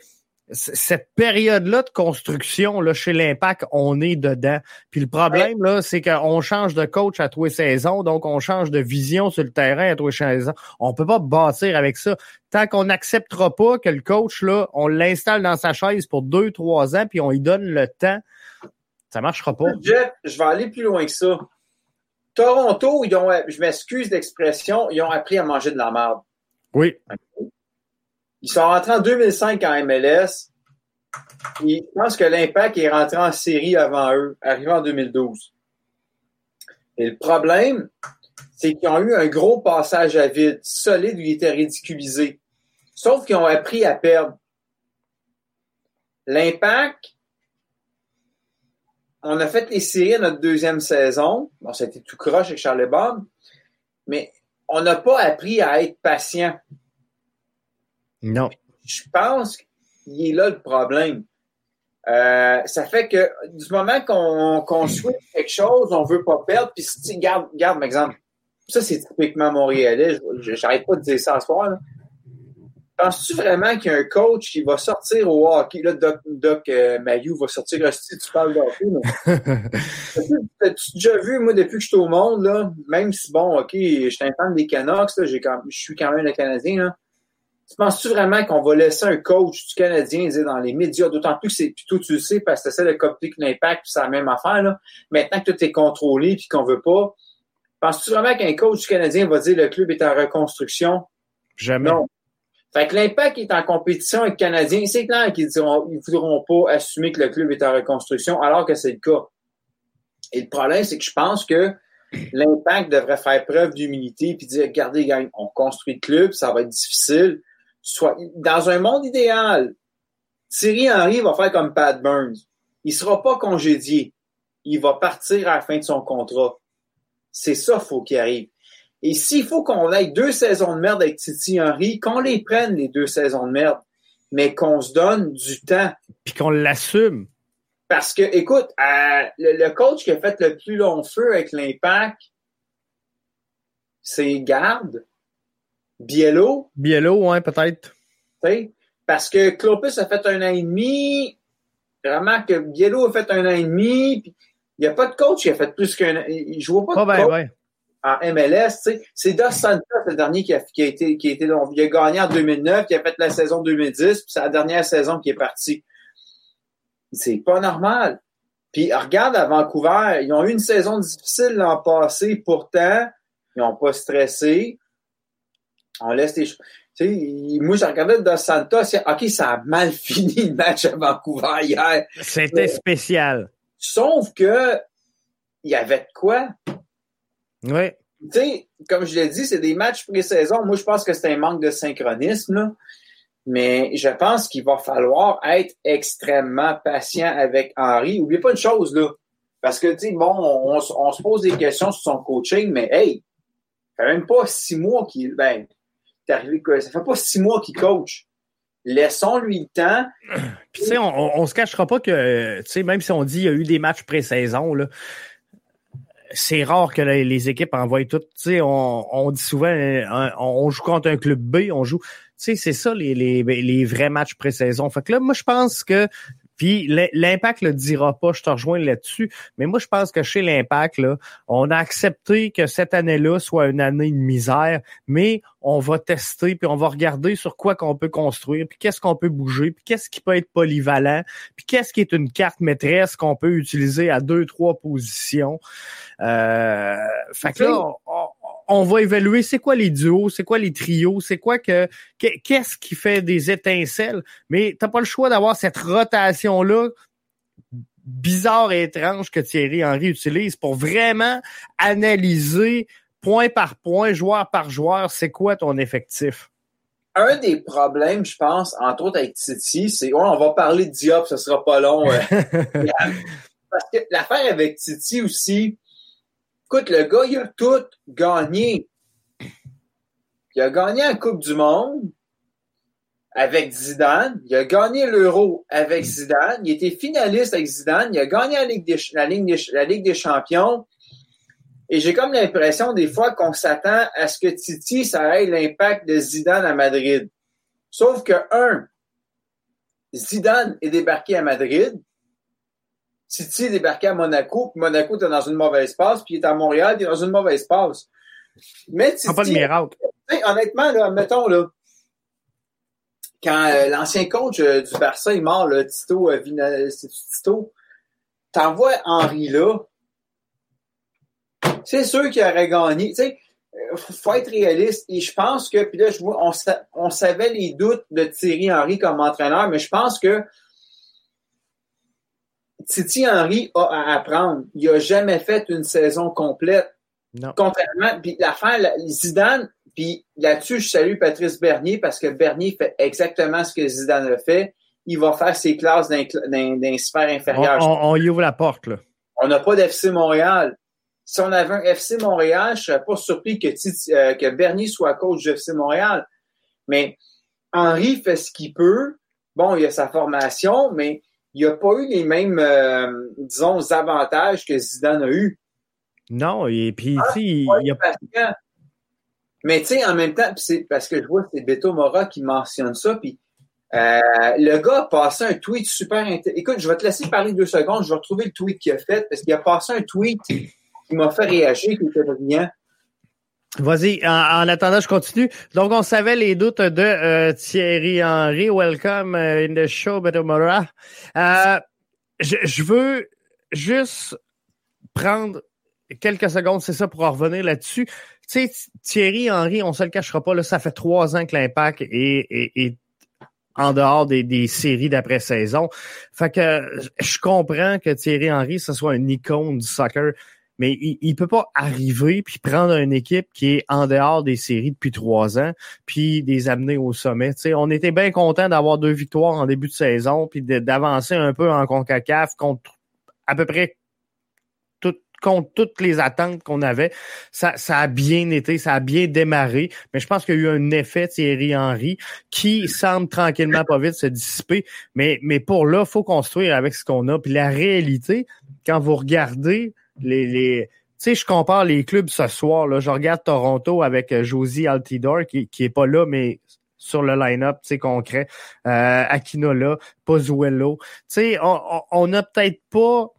cette période-là de construction, là, chez l'Impact, on est dedans. Puis le problème, là, c'est qu'on change de coach à tous les saisons, donc on change de vision sur le terrain à tous les saisons. On peut pas bâtir avec ça. Tant qu'on n'acceptera pas que le coach, là, on l'installe dans sa chaise pour deux, trois ans, puis on lui donne le temps, ça marchera pas. Jeff, je vais aller plus loin que ça. Toronto, ils ont, je m'excuse d'expression, ils ont appris à manger de la merde. Oui. Ils sont rentrés en 2005 en MLS. je pense que l'Impact est rentré en série avant eux, arrivé en 2012. Et le problème, c'est qu'ils ont eu un gros passage à vide, solide où ils étaient ridiculisés. Sauf qu'ils ont appris à perdre. L'impact, on a fait les séries à notre deuxième saison. Bon, ça a été tout croche avec Charles Bob, mais on n'a pas appris à être patient. Non. Je pense qu'il est là le problème. Euh, ça fait que du moment qu'on qu'on souhaite quelque chose, on veut pas perdre. Puis, garde, garde, par exemple, ça, c'est typiquement montréalais. J'arrête pas de dire ça ce soir. Là. Penses-tu vraiment qu'il y a un coach qui va sortir au hockey? Là, Doc, Doc euh, Mayou va sortir si tu parles de hockey. As-tu déjà vu, moi, depuis que je suis au monde, là, même si, bon, OK, je suis un fan des Canucks, là, quand, je suis quand même un Canadien, là, tu penses-tu vraiment qu'on va laisser un coach du Canadien dire dans les médias, d'autant plus que c'est plutôt tu le sais parce que c'est de copier l'impact, puis c'est la même affaire, là. Maintenant que tout est contrôlé puis qu'on veut pas, penses-tu vraiment qu'un coach du Canadien va dire le club est en reconstruction? Jamais. Non. Fait que l'impact est en compétition avec le Canadien. C'est clair qu'ils diront, ils voudront pas assumer que le club est en reconstruction, alors que c'est le cas. Et le problème, c'est que je pense que l'impact devrait faire preuve d'humilité puis dire, regardez, gang, on construit le club, ça va être difficile. Soit, dans un monde idéal, Thierry Henry va faire comme Pat Burns. Il sera pas congédié. Il va partir à la fin de son contrat. C'est ça, faut qu'il arrive. Et s'il faut qu'on ait deux saisons de merde avec Titi Henry, qu'on les prenne, les deux saisons de merde, mais qu'on se donne du temps. Puis qu'on l'assume. Parce que, écoute, euh, le, coach qui a fait le plus long feu avec l'impact, c'est Garde, Biello. Biello, ouais, peut-être. Parce que Clopus a fait un an et demi. Vraiment que Biello a fait un an et demi. il n'y a pas de coach qui a fait plus qu'un an. Il ne joue pas de ben, ouais en MLS. C'est Dos Santos, le dernier qui a, qui a été, qui a été, il a gagné en 2009, qui a fait la saison 2010, puis c'est la dernière saison qui est partie. C'est pas normal. Puis regarde à Vancouver, ils ont eu une saison difficile l'an passé, pourtant, ils n'ont pas stressé. On laisse les choses. Tu sais, moi, j'ai regardé Dos Santos, OK, ça a mal fini le match à Vancouver hier. C'était spécial. Sauf que, il y avait de quoi? Oui. Tu sais, comme je l'ai dit, c'est des matchs pré-saison. Moi, je pense que c'est un manque de synchronisme, là. Mais je pense qu'il va falloir être extrêmement patient avec Henri. Oubliez pas une chose, là. Parce que, tu sais, bon, on, se pose des questions sur son coaching, mais hey, ça fait même pas six mois qu'il, ben, arrivé, ça fait pas six mois qu'il coach. Laissons-lui le temps. Puis, tu sais, on, on, se cachera pas que, tu sais, même si on dit qu'il y a eu des matchs pré-saison, là, c'est rare que les, équipes envoient tout. Tu sais, on, dit souvent, on, joue contre un club B, on joue. Tu sais, c'est ça les, les, les vrais matchs pré-saison. Fait que là, moi, je pense que puis l'impact le dira pas, je te rejoins là-dessus. Mais moi, je pense que chez l'impact, là, on a accepté que cette année-là soit une année de misère, mais on va tester, puis on va regarder sur quoi qu'on peut construire, puis qu'est-ce qu'on peut bouger, puis qu'est-ce qui peut être polyvalent, puis qu'est-ce qui est une carte maîtresse qu'on peut utiliser à deux, trois positions. Euh, fait que là, on va évaluer c'est quoi les duos, c'est quoi les trios, c'est quoi que qu'est-ce qui fait des étincelles, mais t'as pas le choix d'avoir cette rotation là bizarre et étrange que Thierry Henry utilise pour vraiment analyser point par point, joueur par joueur, c'est quoi ton effectif. Un des problèmes, je pense, entre autres avec Titi, c'est on va parler de Diop, ce sera pas long. Parce que l'affaire avec Titi aussi, Écoute, le gars, il a tout gagné. Il a gagné la Coupe du Monde avec Zidane. Il a gagné l'Euro avec Zidane. Il était finaliste avec Zidane. Il a gagné la Ligue des, la Ligue des, Champions. Et j'ai comme l'impression des fois qu'on s'attend à ce que Titi, ça ait l'impact de Zidane à Madrid. Sauf que, un, Zidane est débarqué à Madrid. Titi est débarqué à Monaco, puis Monaco était dans une mauvaise passe, puis il est à Montréal, il est dans une mauvaise passe. Mais Titi, pas de miracle. Honnêtement, là, mettons, là, quand euh, l'ancien coach euh, du Barça est mort, là, Tito, euh, Tito, t'envoies Henri là, c'est sûr qu'il aurait gagné. Tu sais, faut être réaliste. Et je pense que, puis là, je vois, on, on savait les doutes de Thierry Henry comme entraîneur, mais je pense que Titi Henry a à apprendre. Il a jamais fait une saison complète. Non. Contrairement, puis l'affaire, Zidane, puis là-dessus, je salue Patrice Bernier parce que Bernier fait exactement ce que Zidane a fait. Il va faire ses classes d'un sphère inférieur. On, on, y ouvre la porte, là. On n'a pas d'FC Montréal. Si on avait un FC Montréal, je serais pas surpris que, euh, que Bernier soit coach du FC Montréal. Mais Henri fait ce qu'il peut. Bon, il a sa formation, mais il n'a pas eu les mêmes, euh, disons, avantages que Zidane a eu. Non, et puis, ah, il, il a... Mais tu sais, en même temps, c'est parce que je vois c'est Beto Mora qui mentionne ça, puis euh, le gars a passé un tweet super intéressant. Écoute, je vais te laisser parler deux secondes, je vais retrouver le tweet qu'il a fait, parce qu'il a passé un tweet qui m'a fait réagir, qui était brillant. Vas-y, en, attendant, je continue. Donc, on savait les doutes de euh, Thierry Henry. Welcome euh, in the show, Beto Mora. Euh, je, je veux juste prendre quelques secondes, c'est ça, pour en revenir là-dessus. Tu sais, Thierry Henry, on se le cachera pas, là, ça fait trois ans que l'impact est, en dehors des, séries d'après-saison. Fait que je comprends que Thierry Henry, ce soit un icône du soccer, mais il, il peut pas arriver puis prendre une équipe qui est en dehors des séries depuis trois ans puis les amener au sommet. Tu sais, on était bien content d'avoir deux victoires en début de saison puis d'avancer un peu en CONCACAF contre à peu près contre toutes les attentes qu'on avait. Ça, ça a bien été, ça a bien démarré, mais je pense qu'il y a eu un effet Thierry Henry qui semble tranquillement pas vite se dissiper. Mais, mais pour là, faut construire avec ce qu'on a. Puis la réalité, quand vous regardez les, les tu sais, je compare les clubs ce soir. Là, je regarde Toronto avec euh, Josie Altidor, qui, qui est pas là, mais sur le line-up, tu sais, concret. Euh, Aquinola, Pozuelo. Tu sais, on, on, on a peut-être pas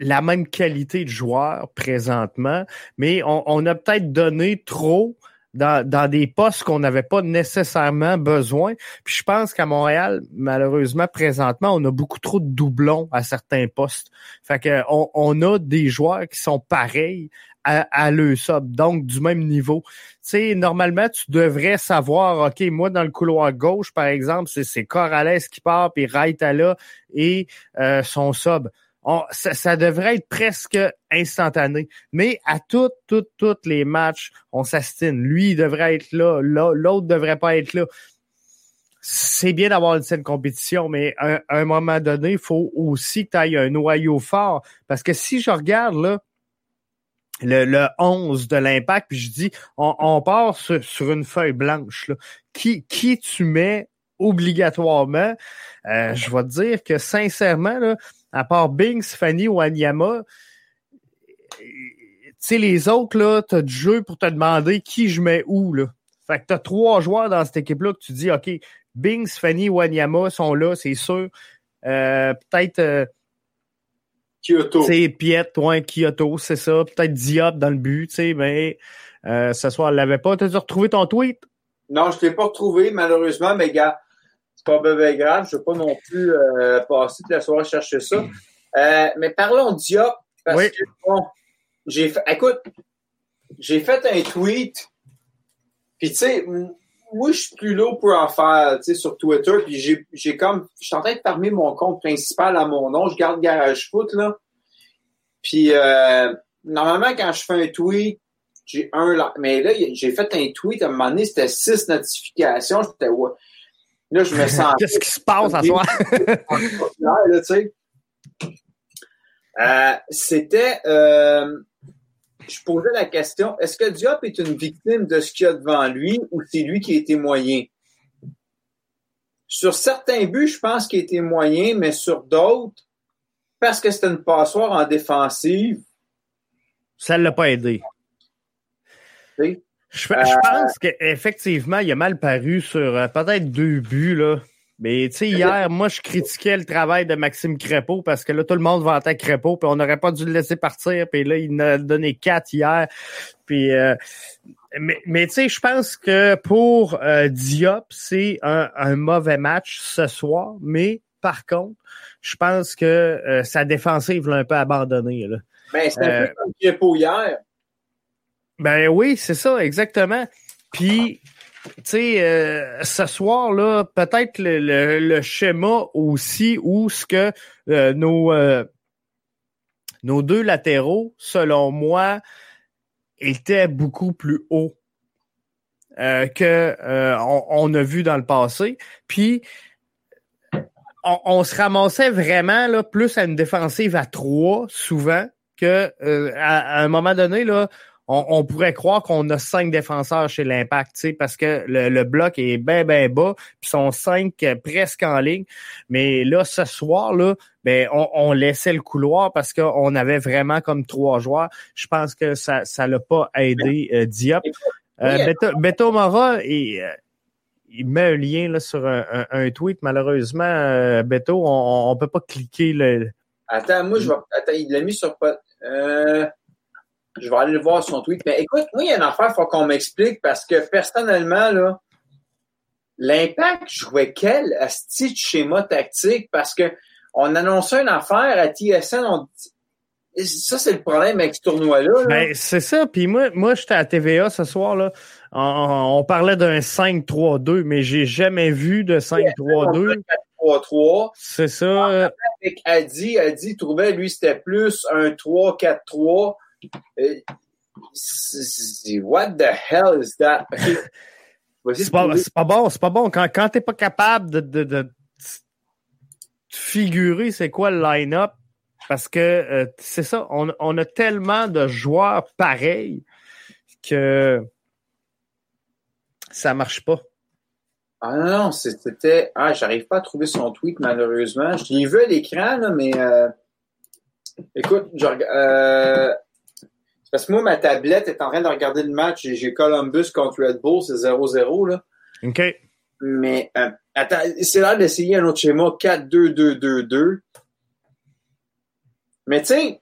la même qualité de joueur présentement, mais on, a peut-être donné trop dans, dans des postes qu'on n'avait pas nécessairement besoin. Puis je pense qu'à Montréal, malheureusement, présentement, on a beaucoup trop de doublons à certains postes. Fait que on, a des joueurs qui sont pareils à, à le sub, donc du même niveau. Tu sais, normalement, tu devrais savoir, OK, moi, dans le couloir gauche, par exemple, c'est Corrales qui part, puis là et euh, son sub ça, devrait être presque instantané. Mais à toutes, toutes, toutes les matchs, on s'astine. Lui, il devrait être là, l'autre devrait pas être là. C'est bien d'avoir une compétition, mais à, un moment donné, il faut aussi que tu ailles un noyau fort. Parce que si je regarde là, le, le 11 de l'impact, puis je dis, on, part sur, une feuille blanche. Là. Qui, qui tu mets obligatoirement? Euh, je vais te dire que sincèrement, là, à part Bings, Fanny ou Anyama, tu sais, les autres, là, t'as du jeu pour te demander qui je mets où, là. Fait que t'as trois joueurs dans cette équipe-là que tu dis, OK, Bings, Fanny ou Anyama sont là, c'est sûr. Euh, peut-être... Euh, Kyoto. C'est Piet, point Kyoto, c'est ça. Peut-être Diop dans le but, tu sais, mais euh, ce soir, elle l'avait pas. T'as-tu retrouvé ton tweet? Non, je l'ai pas retrouvé, malheureusement, mais gars, pas bébé grave. Je ne veux pas non plus euh, passer toute la soirée chercher ça. Euh, mais parlons Diop. Parce que, bon, j'ai fait, écoute, j'ai fait un tweet. Puis, tu sais, moi, je suis plus là pour en faire, tu sais, sur Twitter. Puis, j'ai, j'ai comme, je suis en train de fermer mon compte principal à mon nom. Je garde Garage Foot, là. Puis, euh, normalement, quand je fais un tweet, j'ai un, mais là, j'ai fait un tweet à un moment donné, c'était six notifications. J'étais, ouais. Là, je me sens. Qu'est-ce qui se passe à soi? euh, C'était. Euh, je posais la question est-ce que Diop est une victime de ce qu'il y a devant lui ou c'est lui qui a été moyen? Sur certains buts, je pense qu'il a été moyen, mais sur d'autres, parce que c'était une passoire en défensive. Ça ne l'a pas aidé. Oui. Je, euh, pense qu'effectivement, il a mal paru sur euh, peut-être deux buts, là. Mais tu sais, hier, moi, je critiquais le travail de Maxime Crépeau parce que là, tout le monde vantait Crépeau, puis on n'aurait pas dû le laisser partir. Puis là, il en a donné quatre hier. Puis, euh, mais, mais tu sais, je pense que pour Diop, c'est un, mauvais match ce soir. Mais par contre, je pense que sa défensive l'a un peu abandonné. Là. Ben, c'était un peu comme hier. Ben oui, c'est ça, exactement. Puis, sais, euh, ce soir-là, peut-être le, schéma aussi où ce que euh, nos, euh, nos deux latéraux, selon moi, étaient beaucoup plus hauts que on, a vu dans le passé. Puis on, se ramassait vraiment là, plus à une défensive à trois, souvent, que à, un moment donné, là, on, pourrait croire qu'on a cinq défenseurs chez l'Impact, parce que le, bloc est bien, bien bas, puis sont cinq presque en ligne. Mais là, ce soir, là, ben, on, laissait le couloir parce qu'on avait vraiment comme trois joueurs. Je pense que ça ça l'a pas aidé euh, Diop. Euh, Beto, Mora, il, euh, il, met un lien là, sur un, tweet. Malheureusement, euh, Beto, on, on peut pas cliquer le. Attends, moi, je vais. Attends, il l'a mis sur. Euh... Je vais aller le voir son tweet. Mais écoute, moi, il y a une affaire, il faut qu'on m'explique parce que personnellement, là, l'impact jouait quel asti de schéma tactique? Parce que on annonçait une affaire à TSN, on ça, c'est le problème avec ce tournoi-là. Ben, c'est ça. Puis moi, moi j'étais à TVA ce soir. là. On, parlait d'un 5-3-2, mais j'ai jamais vu de 5-3-2. 3-3. C'est ça. Avec Adi, Adi trouvait, lui, c'était plus un 3-4-3. Euh, what the hell is that? c'est pas, pas, bon, c'est pas bon. Quand, quand t'es pas capable de, de, de, figurer c'est quoi le line-up, parce que euh, c'est ça, on, on, a tellement de joueurs pareils que ça marche pas. Ah non, c'était. Ah, j'arrive pas à trouver son tweet malheureusement. Je l'ai vu à l'écran, mais euh, écoute, je, euh, parce que moi, ma tablette est en train de regarder le match. J'ai Columbus contre Red Bull, c'est 0-0. Là. OK. Mais euh, attends, c'est là d'essayer un autre schéma 4-2-2-2-2. Mais tu sais,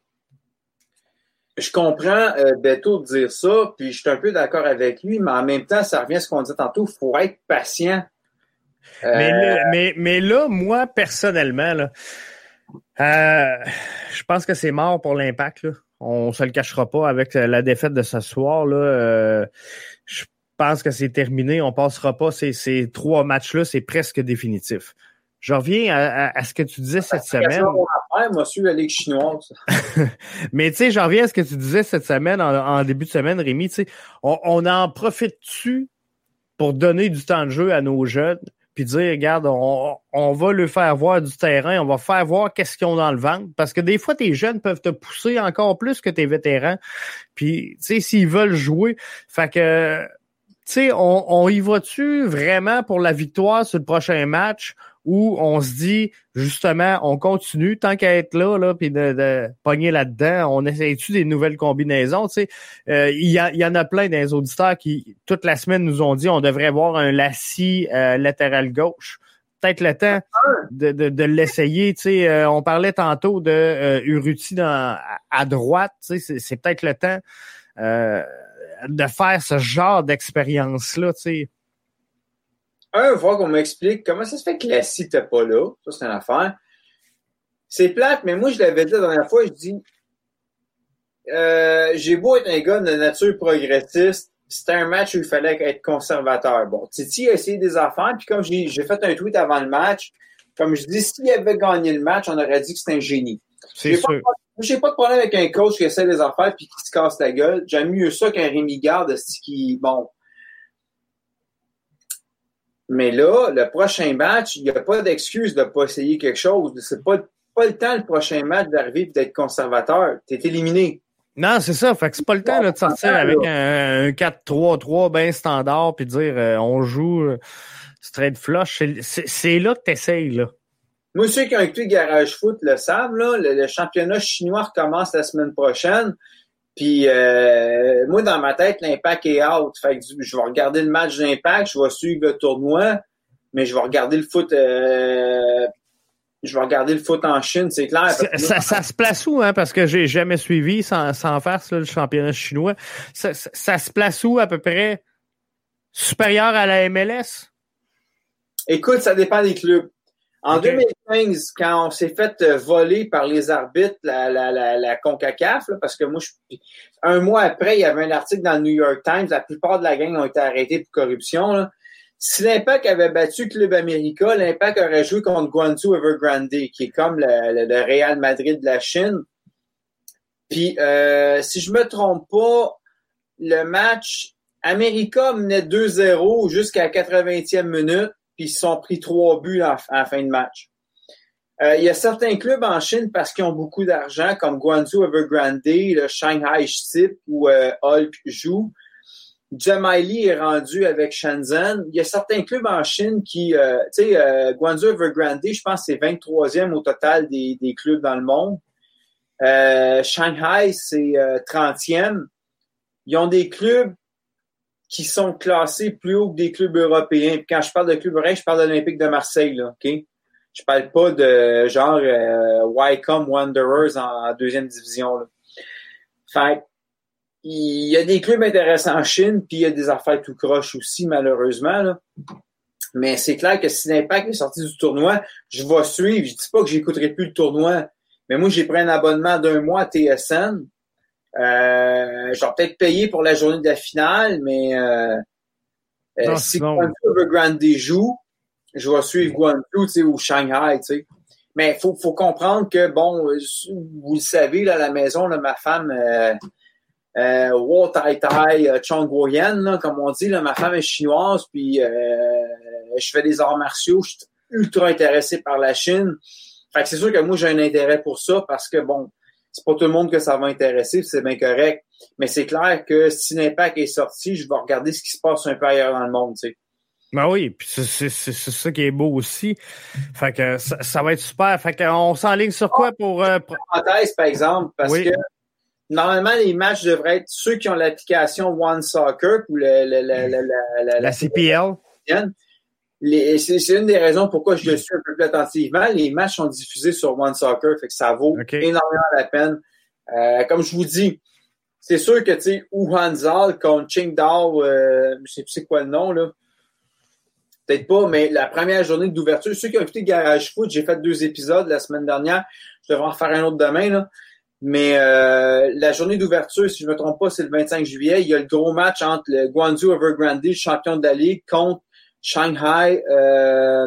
je comprends euh, Beto de dire ça, puis je suis un peu d'accord avec lui, mais en même temps, ça revient à ce qu'on dit tantôt, il faut être patient. Mais, là, euh, mais, mais, là, moi, personnellement, là, euh, je pense que c'est mort pour l'impact. On se le cachera pas avec la défaite de ce soir. Là, euh, je pense que c'est terminé. On passera pas ces, ces trois matchs-là. C'est presque définitif. Je reviens à, ce que tu disais cette semaine. Ligue chinoise. Mais tu sais, je reviens à ce que tu disais cette semaine, en, début de semaine, Rémi. On, on en profite-tu pour donner du temps de jeu à nos jeunes? Puis dire, regarde, on, on, va le faire voir du terrain, on va faire voir qu'est-ce qu'ils ont dans le ventre. Parce que des fois, tes jeunes peuvent te pousser encore plus que tes vétérans. Puis, tu sais, s'ils veulent jouer. Fait que, tu sais, on, on y va-tu vraiment pour la victoire sur le prochain match? Où on se dit justement on continue tant qu'à être là là puis de, de pogner là-dedans on essaie-tu des nouvelles combinaisons tu euh, il y, en a plein des auditeurs qui toute la semaine nous ont dit on devrait voir un lacis euh, latéral gauche peut-être le temps de, de, l'essayer. Tu euh, on parlait tantôt de Uruti à, droite. Tu c'est, peut-être le temps de faire ce genre d'expérience-là. Tu sais un, voir qu'on m'explique comment ça se fait que la scie n'était pas là. Ça, c'est une affaire. C'est plate, mais moi, je l'avais dit la dernière fois, je dis, euh, j'ai beau être un gars de nature progressiste, c'était un match où il fallait être conservateur. Bon, Titi a essayé des affaires, puis comme j'ai fait un tweet avant le match, comme je dis, s'il avait gagné le match, on aurait dit que c'était un génie. C'est sûr. J'ai pas de problème avec un coach qui essaie des affaires puis qui se casse la gueule. J'aime mieux ça qu'un Rémi Garde qui, bon, mais là, le prochain match, il n'y a pas d'excuse de ne pas essayer quelque chose. C'est pas, pas le temps, le prochain match, d'arriver et d'être conservateur. Tu es éliminé. Non, c'est ça. Fait que c'est pas le temps de sortir avec un, 4-3-3 bien standard puis dire euh, on joue euh, straight flush. C'est là que tu essayes, là. Moi, ceux qui ont écouté Garage Foot le savent, là, le, championnat chinois recommence la semaine prochaine. Puis euh, moi, dans ma tête, l'impact est out. Fait que je vais regarder le match d'impact, je vais suivre le tournoi, mais je vais regarder le foot. Euh, je vais regarder le foot en Chine, c'est clair. Ça, ça, se place où, hein? Parce que j'ai jamais suivi sans, sans faire le championnat chinois. Ça, ça, se place où à peu près? Supérieur à la MLS? Écoute, ça dépend des clubs. En 2015, quand on s'est fait euh, voler par les arbitres la, la, la, la CONCACAF, parce que moi, je, un mois après, il y avait un article dans le New York Times, la plupart de la gang ont été arrêtés pour corruption. Si l'Impact avait battu Club America, l'Impact aurait joué contre Guangzhou Evergrande, qui est comme le, le, Real Madrid de la Chine. Puis, euh, si je me trompe pas, le match, America menait 2-0 jusqu'à la 80e minute puis ils se sont pris trois buts à, la fin de match. Euh, il y a certains clubs en Chine parce qu'ils ont beaucoup d'argent, comme Guangzhou Evergrande, le Shanghai Sip ou euh, Hulk Zhu. Jamaili est rendu avec Shenzhen. Il y a certains clubs en Chine qui, euh, tu sais, euh, Guangzhou Evergrande, je pense c'est 23e au total des, des clubs dans le monde. Euh, Shanghai, c'est 30e. Ils ont des clubs qui sont classés plus haut que des clubs européens. quand je parle de clubs européens, je parle de l'Olympique de Marseille, là, OK? Je parle pas de genre euh, Wycombe Wanderers en, deuxième division. Là. Fait il y a des clubs intéressants en Chine, puis il y a des affaires tout croches aussi, malheureusement. Là. Mais c'est clair que si l'impact est sorti du tournoi, je vais suivre. Je dis pas que j'écouterai plus le tournoi. Mais moi, j'ai pris un abonnement d'un mois à TSN. Euh, je vais peut-être payer pour la journée de la finale, mais euh, euh si Guangzhou Evergrande joue, je vais suivre Guangzhou ou Shanghai. sais. Mais il faut, faut comprendre que, bon, vous le savez, là, à la maison, là, ma femme, euh, euh, Wo Tai Tai Chong comme on dit, là, ma femme est chinoise, puis euh, je fais des arts martiaux, je suis ultra intéressé par la Chine. Fait que c'est sûr que moi, j'ai un intérêt pour ça parce que, bon, c'est pas tout le monde que ça va intéresser, c'est bien correct. Mais c'est clair que si l'impact est sorti, je vais regarder ce qui se passe un peu ailleurs dans le monde, tu sais. Ben oui, puis c'est ça qui est beau aussi. Fait que ça, va être super. Fait qu'on s'enligne sur quoi pour. Euh, parenthèse, par exemple, parce que normalement, les matchs devraient être ceux qui ont l'application One Soccer ou le, la, la, CPL c'est une des raisons pourquoi je le suis un peu plus attentivement. Les matchs sont diffusés sur One Soccer, fait que ça vaut énormément la peine. Euh, comme je vous dis, c'est sûr que, tu sais, Wuhanzal contre Qingdao, euh, je sais plus c'est quoi le nom, là. Peut-être pas, mais la première journée d'ouverture, ceux qui ont écouté Garage Foot, j'ai fait deux épisodes la semaine dernière. Je devrais en faire un autre demain, là. Mais euh, la journée d'ouverture, si je me trompe pas, c'est le 25 juillet. Il y a le gros match entre le Guangzhou Evergrande, champion de la Ligue, contre Shanghai, euh,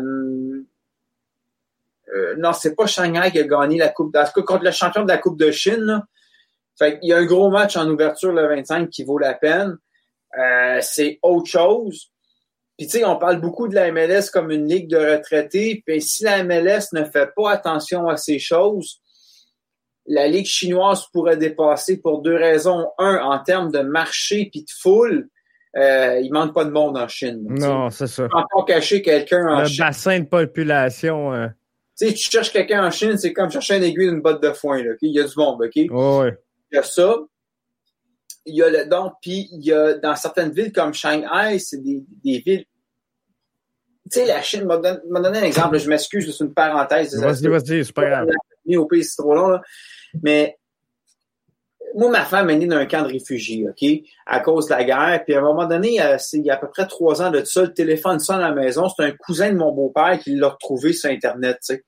euh, non, c'est pas Shanghai qui a gagné la Coupe, en contre le champion de la Coupe de Chine. Fait il y a un gros match en ouverture le 25 qui vaut la peine. Euh, c'est autre chose. Puis tu sais, on parle beaucoup de la MLS comme une ligue de retraités. Puis si la MLS ne fait pas attention à ces choses, la ligue chinoise pourrait dépasser pour deux raisons. Un, en termes de marché puis de foule. Euh, il manque pas de monde en Chine. Non, c'est ça. Tu pas cacher quelqu'un en Chine. Le bassin de population. Euh. Tu sais, tu cherches quelqu'un en Chine, c'est comme chercher un aiguille d'une botte de foin. Là, Il y a du monde, OK? Il y a ça. Il y a le puis il y a dans certaines villes comme Shanghai, c'est des, des villes. Tu sais, la Chine m'a donné, donné, un exemple, je m'excuse, c'est une parenthèse. Vas-y, vas-y, c'est pas grave. Au pays, c'est trop long, là. Mais moi, ma femme est née dans un camp de réfugiés, OK, à cause de la guerre. Puis à un moment donné, euh, il y a à peu près trois ans de ça, le téléphone sonne à la maison. C'est un cousin de mon beau-père qui l'a retrouvé sur Internet, tu sais.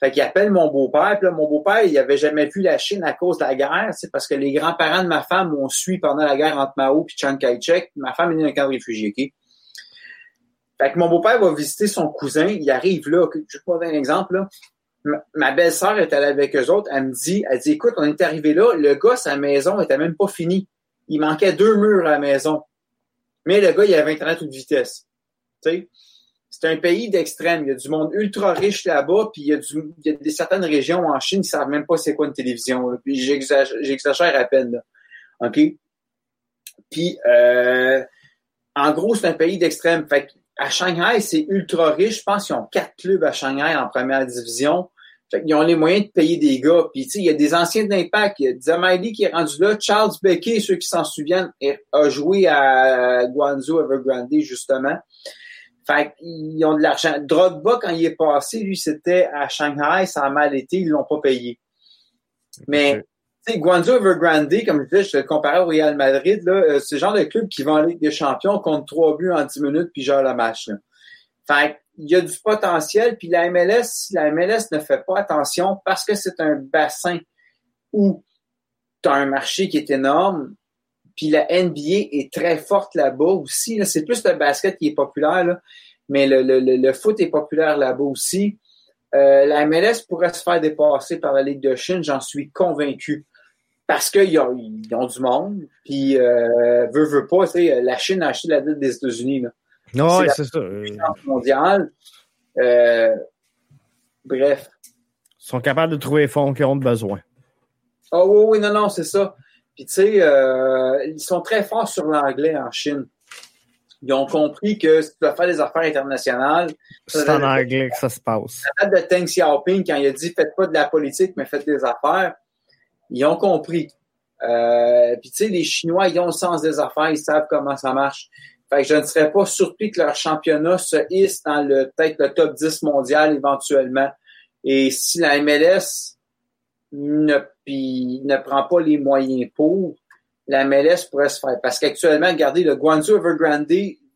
Fait qu'il appelle mon beau-père, puis là, mon beaupère, il avait jamais vu la Chine à cause de la guerre, c'est parce que les grands-parents de ma femme m'ont suivi pendant la guerre entre Mao et Chiang Kai-shek. Ma femme est née dans un camp de réfugiés, OK? Fait que mon beau-père va visiter son cousin, il arrive là, je vais donner un exemple, là ma belle-sœur est allée avec eux autres. Elle me dit, elle dit, écoute, on est arrivé là, le gars, sa maison était même pas finie. Il manquait deux murs à la maison. Mais le gars, il avait Internet toute vitesse. C'est un pays d'extrême. Il y a du monde ultra riche là-bas, puis il y a, du, il y a des certaines régions en Chine qui savent même pas c'est quoi une télévision. J'exagère à peine. Là. OK? Puis, euh, en gros, c'est un pays d'extrême. Fait à Shanghai, c'est ultra riche. Je pense qu'ils ont quatre clubs à Shanghai en première division. Fait qu'ils ont les moyens de payer des gars. Puis, tu sais, il y a des anciens d'Impact. Il y a Zamaili qui est rendu là. Charles Beckey, ceux qui s'en souviennent, a joué à Guangzhou Evergrande, justement. Fait qu'ils ont de l'argent. Drogba, quand il est passé, lui, c'était à Shanghai. Ça a mal été. Ils l'ont pas payé. Mais, Guangzhou Evergrande, comme je disais, je le comparais au Real Madrid, là, euh, c'est le genre de club qui va en Ligue des Champions contre trois buts en dix minutes puis genre la match, là. Fait il y a du potentiel, puis la MLS, la MLS ne fait pas attention, parce que c'est un bassin où tu as un marché qui est énorme, puis la NBA est très forte là-bas aussi. C'est plus le basket qui est populaire, mais le, le, le, foot est populaire là-bas aussi. Euh, la MLS pourrait se faire dépasser par la Ligue de Chine, j'en suis convaincu. Parce qu'ils ont, ils ont du monde, puis euh, veut, veut pas, la Chine a acheté la dette des États-Unis. Non, c'est ça. mondiale. Euh, bref. Ils sont capables de trouver les fonds qu'ils ont besoin. Oh oui, oui, non, non, c'est ça. Puis tu sais, euh, ils sont très forts sur l'anglais en Chine. Ils ont compris que si tu dois faire des affaires internationales, c'est en anglais que ça se passe. La date de Deng Xiaoping, quand il a dit faites pas de la politique, mais faites des affaires, ils ont compris. Euh, puis tu sais, les Chinois, ils ont le sens des affaires, ils savent comment ça marche. Fait que je ne serais pas surpris que leur championnat se hisse dans le peut-être le top 10 mondial éventuellement. Et si la MLS ne, ne prend pas les moyens pour, la MLS pourrait se faire. Parce qu'actuellement, regardez, le Guangzhou Evergrande,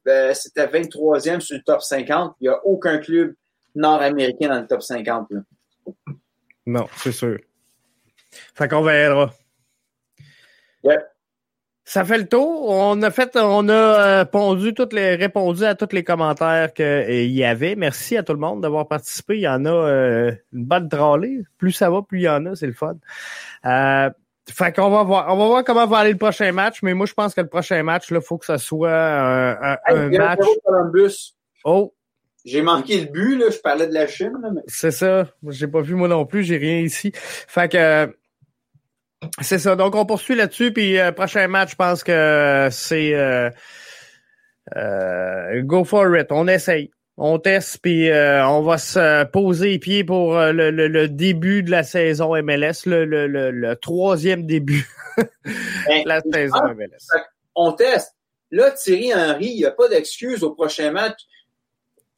euh, c'était 23e sur le top 50. Il n'y a aucun club nord-américain dans le top 50. Non, c'est sûr. Fait qu'on verra. Yep. Ça fait le tour. On a fait, on a euh, pondu toutes les, répondu à tous les commentaires qu'il euh, y avait. Merci à tout le monde d'avoir participé. Il y en a euh, une bonne drôlée. Plus ça va, plus il y en a. C'est le fun. Euh, fait qu'on va voir, on va voir comment va aller le prochain match. Mais moi, je pense que le prochain match, là, faut que ça soit un, un, match. Oh. J'ai manqué le but, là. Je parlais de la Chine, mais... C'est ça. J'ai pas vu moi non plus. J'ai rien ici. Fait que c'est ça. Donc, on poursuit là-dessus. Puis, euh, prochain match, je pense que c'est euh, euh, go for it. On essaye. On teste, puis on va se poser les pieds pour le, le, début de la saison MLS, le, le troisième début de la ben, saison MLS. On teste. Là, Thierry Henry, il n'y a pas d'excuse au prochain match.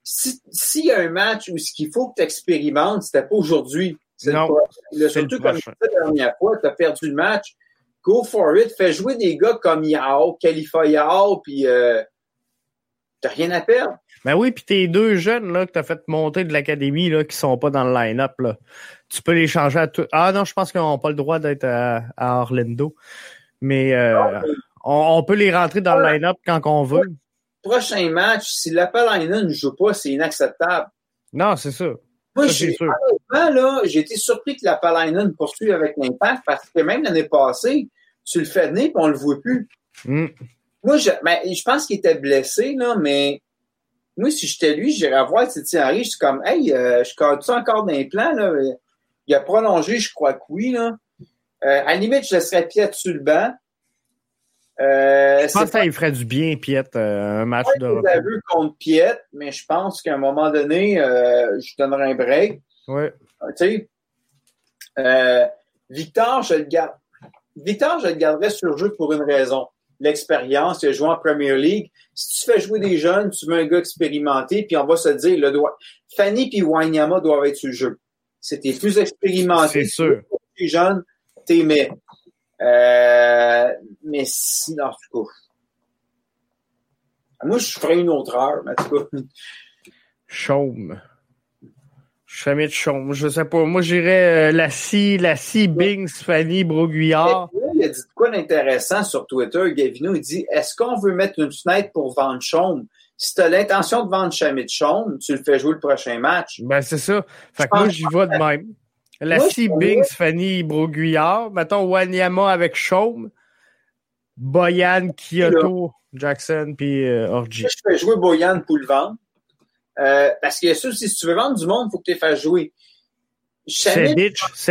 S'il y a un match où ce qu'il faut que tu expérimentes, c'était pas aujourd'hui. Non, le, surtout comme la dernière fois, tu as perdu le match. Go for it. Fais jouer des gars comme Yao, Khalifa Yao, puis euh, t'as rien à perdre. Ben oui, puis tes deux jeunes là, que tu as fait monter de l'académie là, qui sont pas dans le line-up, là, tu peux les changer à tout. Ah non, je pense qu'ils n'ont pas le droit d'être à, Orlando. Mais, euh, on, peut les rentrer dans le line-up quand on veut. Prochain match, si l'Apalina ne joue pas, c'est inacceptable. Non, c'est ça. Moi, j'ai été surpris que la Palainen poursuive avec l'impact parce que même l'année passée, tu le fais venir et on le voit plus. Hmm. Moi, je, ben, je pense qu'il était blessé, là, mais moi, si j'étais lui, j'irais voir Titi Henry. Je suis comme, hey, euh, je cadre ça encore dans les plans, là? Il a prolongé, je crois que oui, là. Euh, à la limite, je laisserais Piet sur le banc. Euh, je pense que ça ferait du bien, Piet, euh, un match de repos. vu contre Piet, mais je pense qu'à un moment donné, euh, je donnerai un break. Oui. Tu sais, Victor, je le garde. Victor, je le garderais sur le jeu pour une raison. L'expérience, il a joué en Premier League. Si tu fais jouer des jeunes, tu veux un gars expérimenté, puis on va se dire, le doigt. Fanny puis Wanyama doivent être sur le jeu. C'était plus expérimenté. C'est sûr. Les jeunes, t'aimais. Euh, mais sinon, en tout cas. Moi, je ferais une autre heure, mais en tout cas. Chaume. Famille de Chaume. Je sais pas. Moi, j'irais euh, la scie, la scie Bing, Fanny Broguillard. Il a dit quoi d'intéressant sur Twitter, Gavino? Il dit Est-ce qu'on veut mettre une fenêtre pour vendre Chaume? Si tu as l'intention de vendre Chamit Chaume, tu le fais jouer le prochain match. Ben, c'est ça. Fait que moi, j'y vais de même. La C. Bings, Fanny Broguillard. Mettons Wanyama avec Chaume. Boyan, Kyoto, Jackson, puis euh, Orji. Je fais jouer Boyan pour le vendre. Euh, parce que ça, si tu veux vendre du monde, il faut que tu les fasses jouer. C'est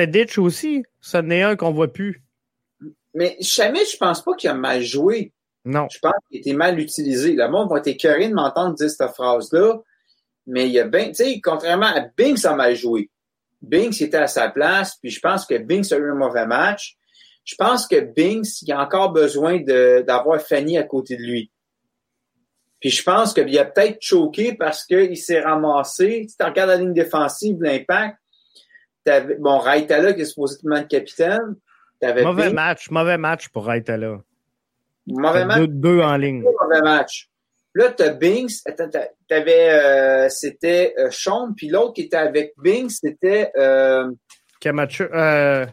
Ditch aussi. Ça n'est un qu'on voit plus. Mais Chamit, je pense pas qu'il a mal joué. Non. Je pense qu'il était mal utilisé. Le monde va être écœuré de m'entendre dire cette phrase-là. Mais il y a bien, tu sais, contrairement à Bing, ça a mal joué. Binks était à sa place, puis je pense que Binks a eu un mauvais match. Je pense que Binks, il a encore besoin d'avoir Fanny à côté de lui. Puis je pense qu'il a peut-être choqué parce qu'il s'est ramassé. Si tu regardes la ligne défensive, l'impact, bon, Raitala qui est supposé être capitaine. Mauvais match, mauvais match pour Raitala. Mauvais match. Deux, en ligne. Mauvais match. Là, tu as Binks, t'avais, euh, c'était euh, Sean, puis l'autre qui était avec Binks, c'était... Euh, Camacho. Euh,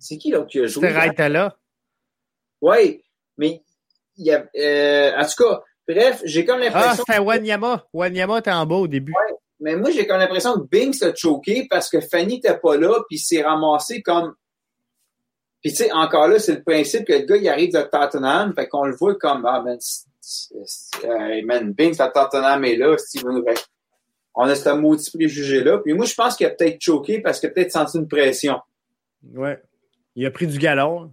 c'est qui l'autre qui a joué? C'était Raitala. Oui, mais il y a, euh, en tout cas, bref, j'ai comme l'impression... Ah, c'était Wanyama. Wanyama était en bas au début. Ouais, mais moi, j'ai comme l'impression que Binks a choqué parce que Fanny n'était pas là, puis s'est ramassé comme... Puis tu sais, encore là, c'est le principe que le gars, il arrive de Tottenham, fait qu'on le voit comme, ah ben, euh, man, Binks à Tottenham est là, Steven On a ce maudit préjugé-là. Puis moi, je pense qu'il a peut-être choqué parce qu'il a peut-être senti une pression. Ouais. Il a pris du galon.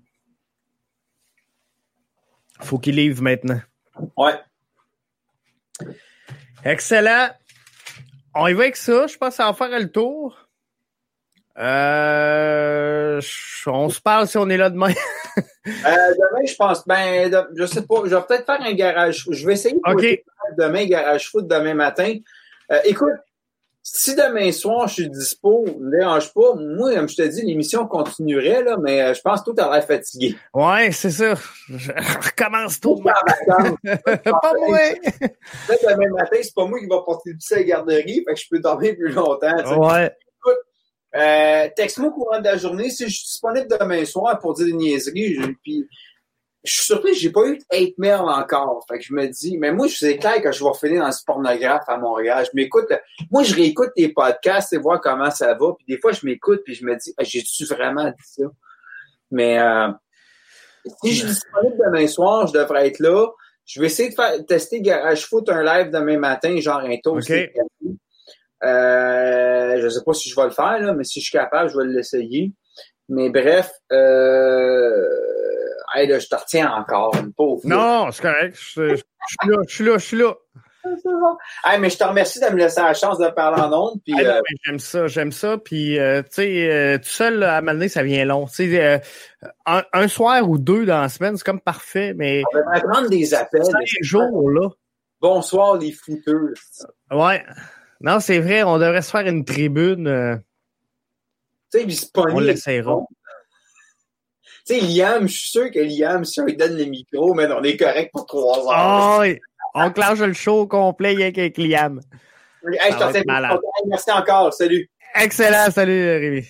Faut qu'il livre maintenant. Ouais. Excellent. On y va avec ça. Je pense que ça va faire le tour. Euh, on se parle si on est là demain. euh, demain, je pense, ben, je sais pas, je vais peut-être faire un garage. Je vais essayer de okay. demain, garage foot demain matin. Euh, écoute, si demain soir je suis dispo, ne dérange pas. Moi, comme je te dis, l'émission continuerait, là, mais euh, je pense que tout a l'air fatigué. Ouais, c'est ça. Je recommence tout. pas moi. demain matin, c'est pas moi qui va porter le petit à la garderie, fait que je peux dormir plus longtemps. T'sais. Ouais. Euh, Texte-moi au courant de la journée si je suis disponible demain soir pour dire des niaiseries. Je, puis, je suis surpris, j'ai pas eu de hate mail encore. Fait que je me dis, mais moi, je sais clair que je vais finir dans ce pornographe à Montréal. Je m'écoute, moi, je réécoute tes podcasts et voir comment ça va. Puis des fois, je m'écoute puis je me dis, ah, j'ai-tu vraiment dit ça? Mais euh, si je suis disponible demain soir, je devrais être là. Je vais essayer de faire tester Garage Foot un live demain matin, genre un taux. Okay. Euh, je ne sais pas si je vais le faire, là, mais si je suis capable, je vais l'essayer. Mais bref, euh, hey, là, je te retiens encore, une pauvre. Non, c'est correct. Je, je, suis là, je suis là, je suis là. Hey, mais je te remercie de me laisser la chance de parler en ondes. Hey, euh... J'aime ça, j'aime ça. Puis, euh, tu sais, euh, tout seul, à Malné, ça vient long. Tu sais, un, un, soir ou deux dans la semaine, c'est comme parfait, mais... On va prendre des appels. Cinq jours, là. Bonsoir, les fouteux. Ouais. Non, c'est vrai, on devrait se faire une tribune. Euh... Tu sais, il se On l'essayera. Tu sais, Liam, je suis sûr que Liam, si on lui donne le micro, mais on est correct pour trois heures. Oh. On clenche le show complet avec Liam. Hey, je t'en Merci encore. Salut. Excellent. Salut, Rémi.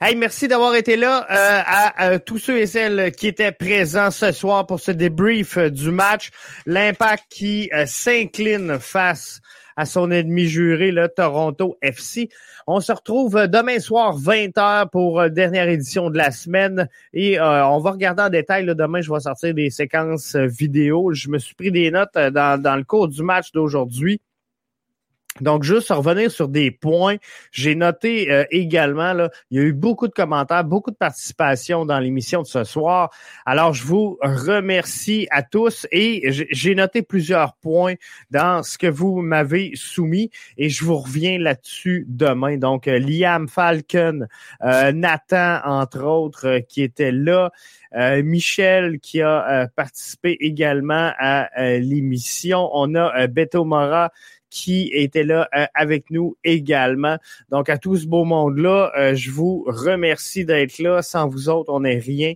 Hey, merci d'avoir été là euh, à, à, tous ceux et celles qui étaient présents ce soir pour ce débrief du match. L'impact qui euh, s'incline face à son ennemi juré, le Toronto FC. On se retrouve demain soir, 20h, pour euh, dernière édition de la semaine. Et euh, on va regarder en détail. Là, demain, je vais sortir des séquences vidéo. Je me suis pris des notes dans, dans le cours du match d'aujourd'hui. Donc, juste revenir sur des points, j'ai noté euh, également, là, il y a eu beaucoup de commentaires, beaucoup de participation dans l'émission de ce soir. Alors, je vous remercie à tous et j'ai noté plusieurs points dans ce que vous m'avez soumis et je vous reviens là-dessus demain. Donc, euh, Liam Falcon, euh, Nathan, entre autres, qui était là. Michel qui a participé également à l'émission. On a Beto Mora qui était là euh, avec nous également. Donc, à tout ce beau monde-là, euh, je vous remercie d'être là. Sans vous autres, on n'est rien.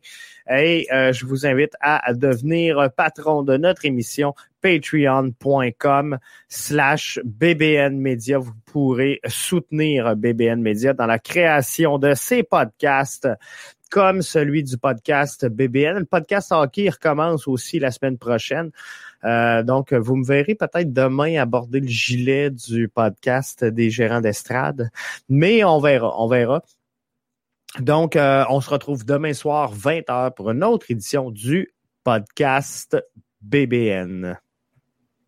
Et euh, je vous invite à devenir patron de notre émission patreon.com slash BBN Media. Vous pourrez soutenir BBN Media dans la création de ces podcasts comme celui du podcast BBN. Le podcast hockey recommence aussi la semaine prochaine. Euh, donc, vous me verrez peut-être demain aborder le gilet du podcast des gérants d'estrade, mais on verra, on verra. Donc, euh, on se retrouve demain soir 20h pour une autre édition du podcast BBN.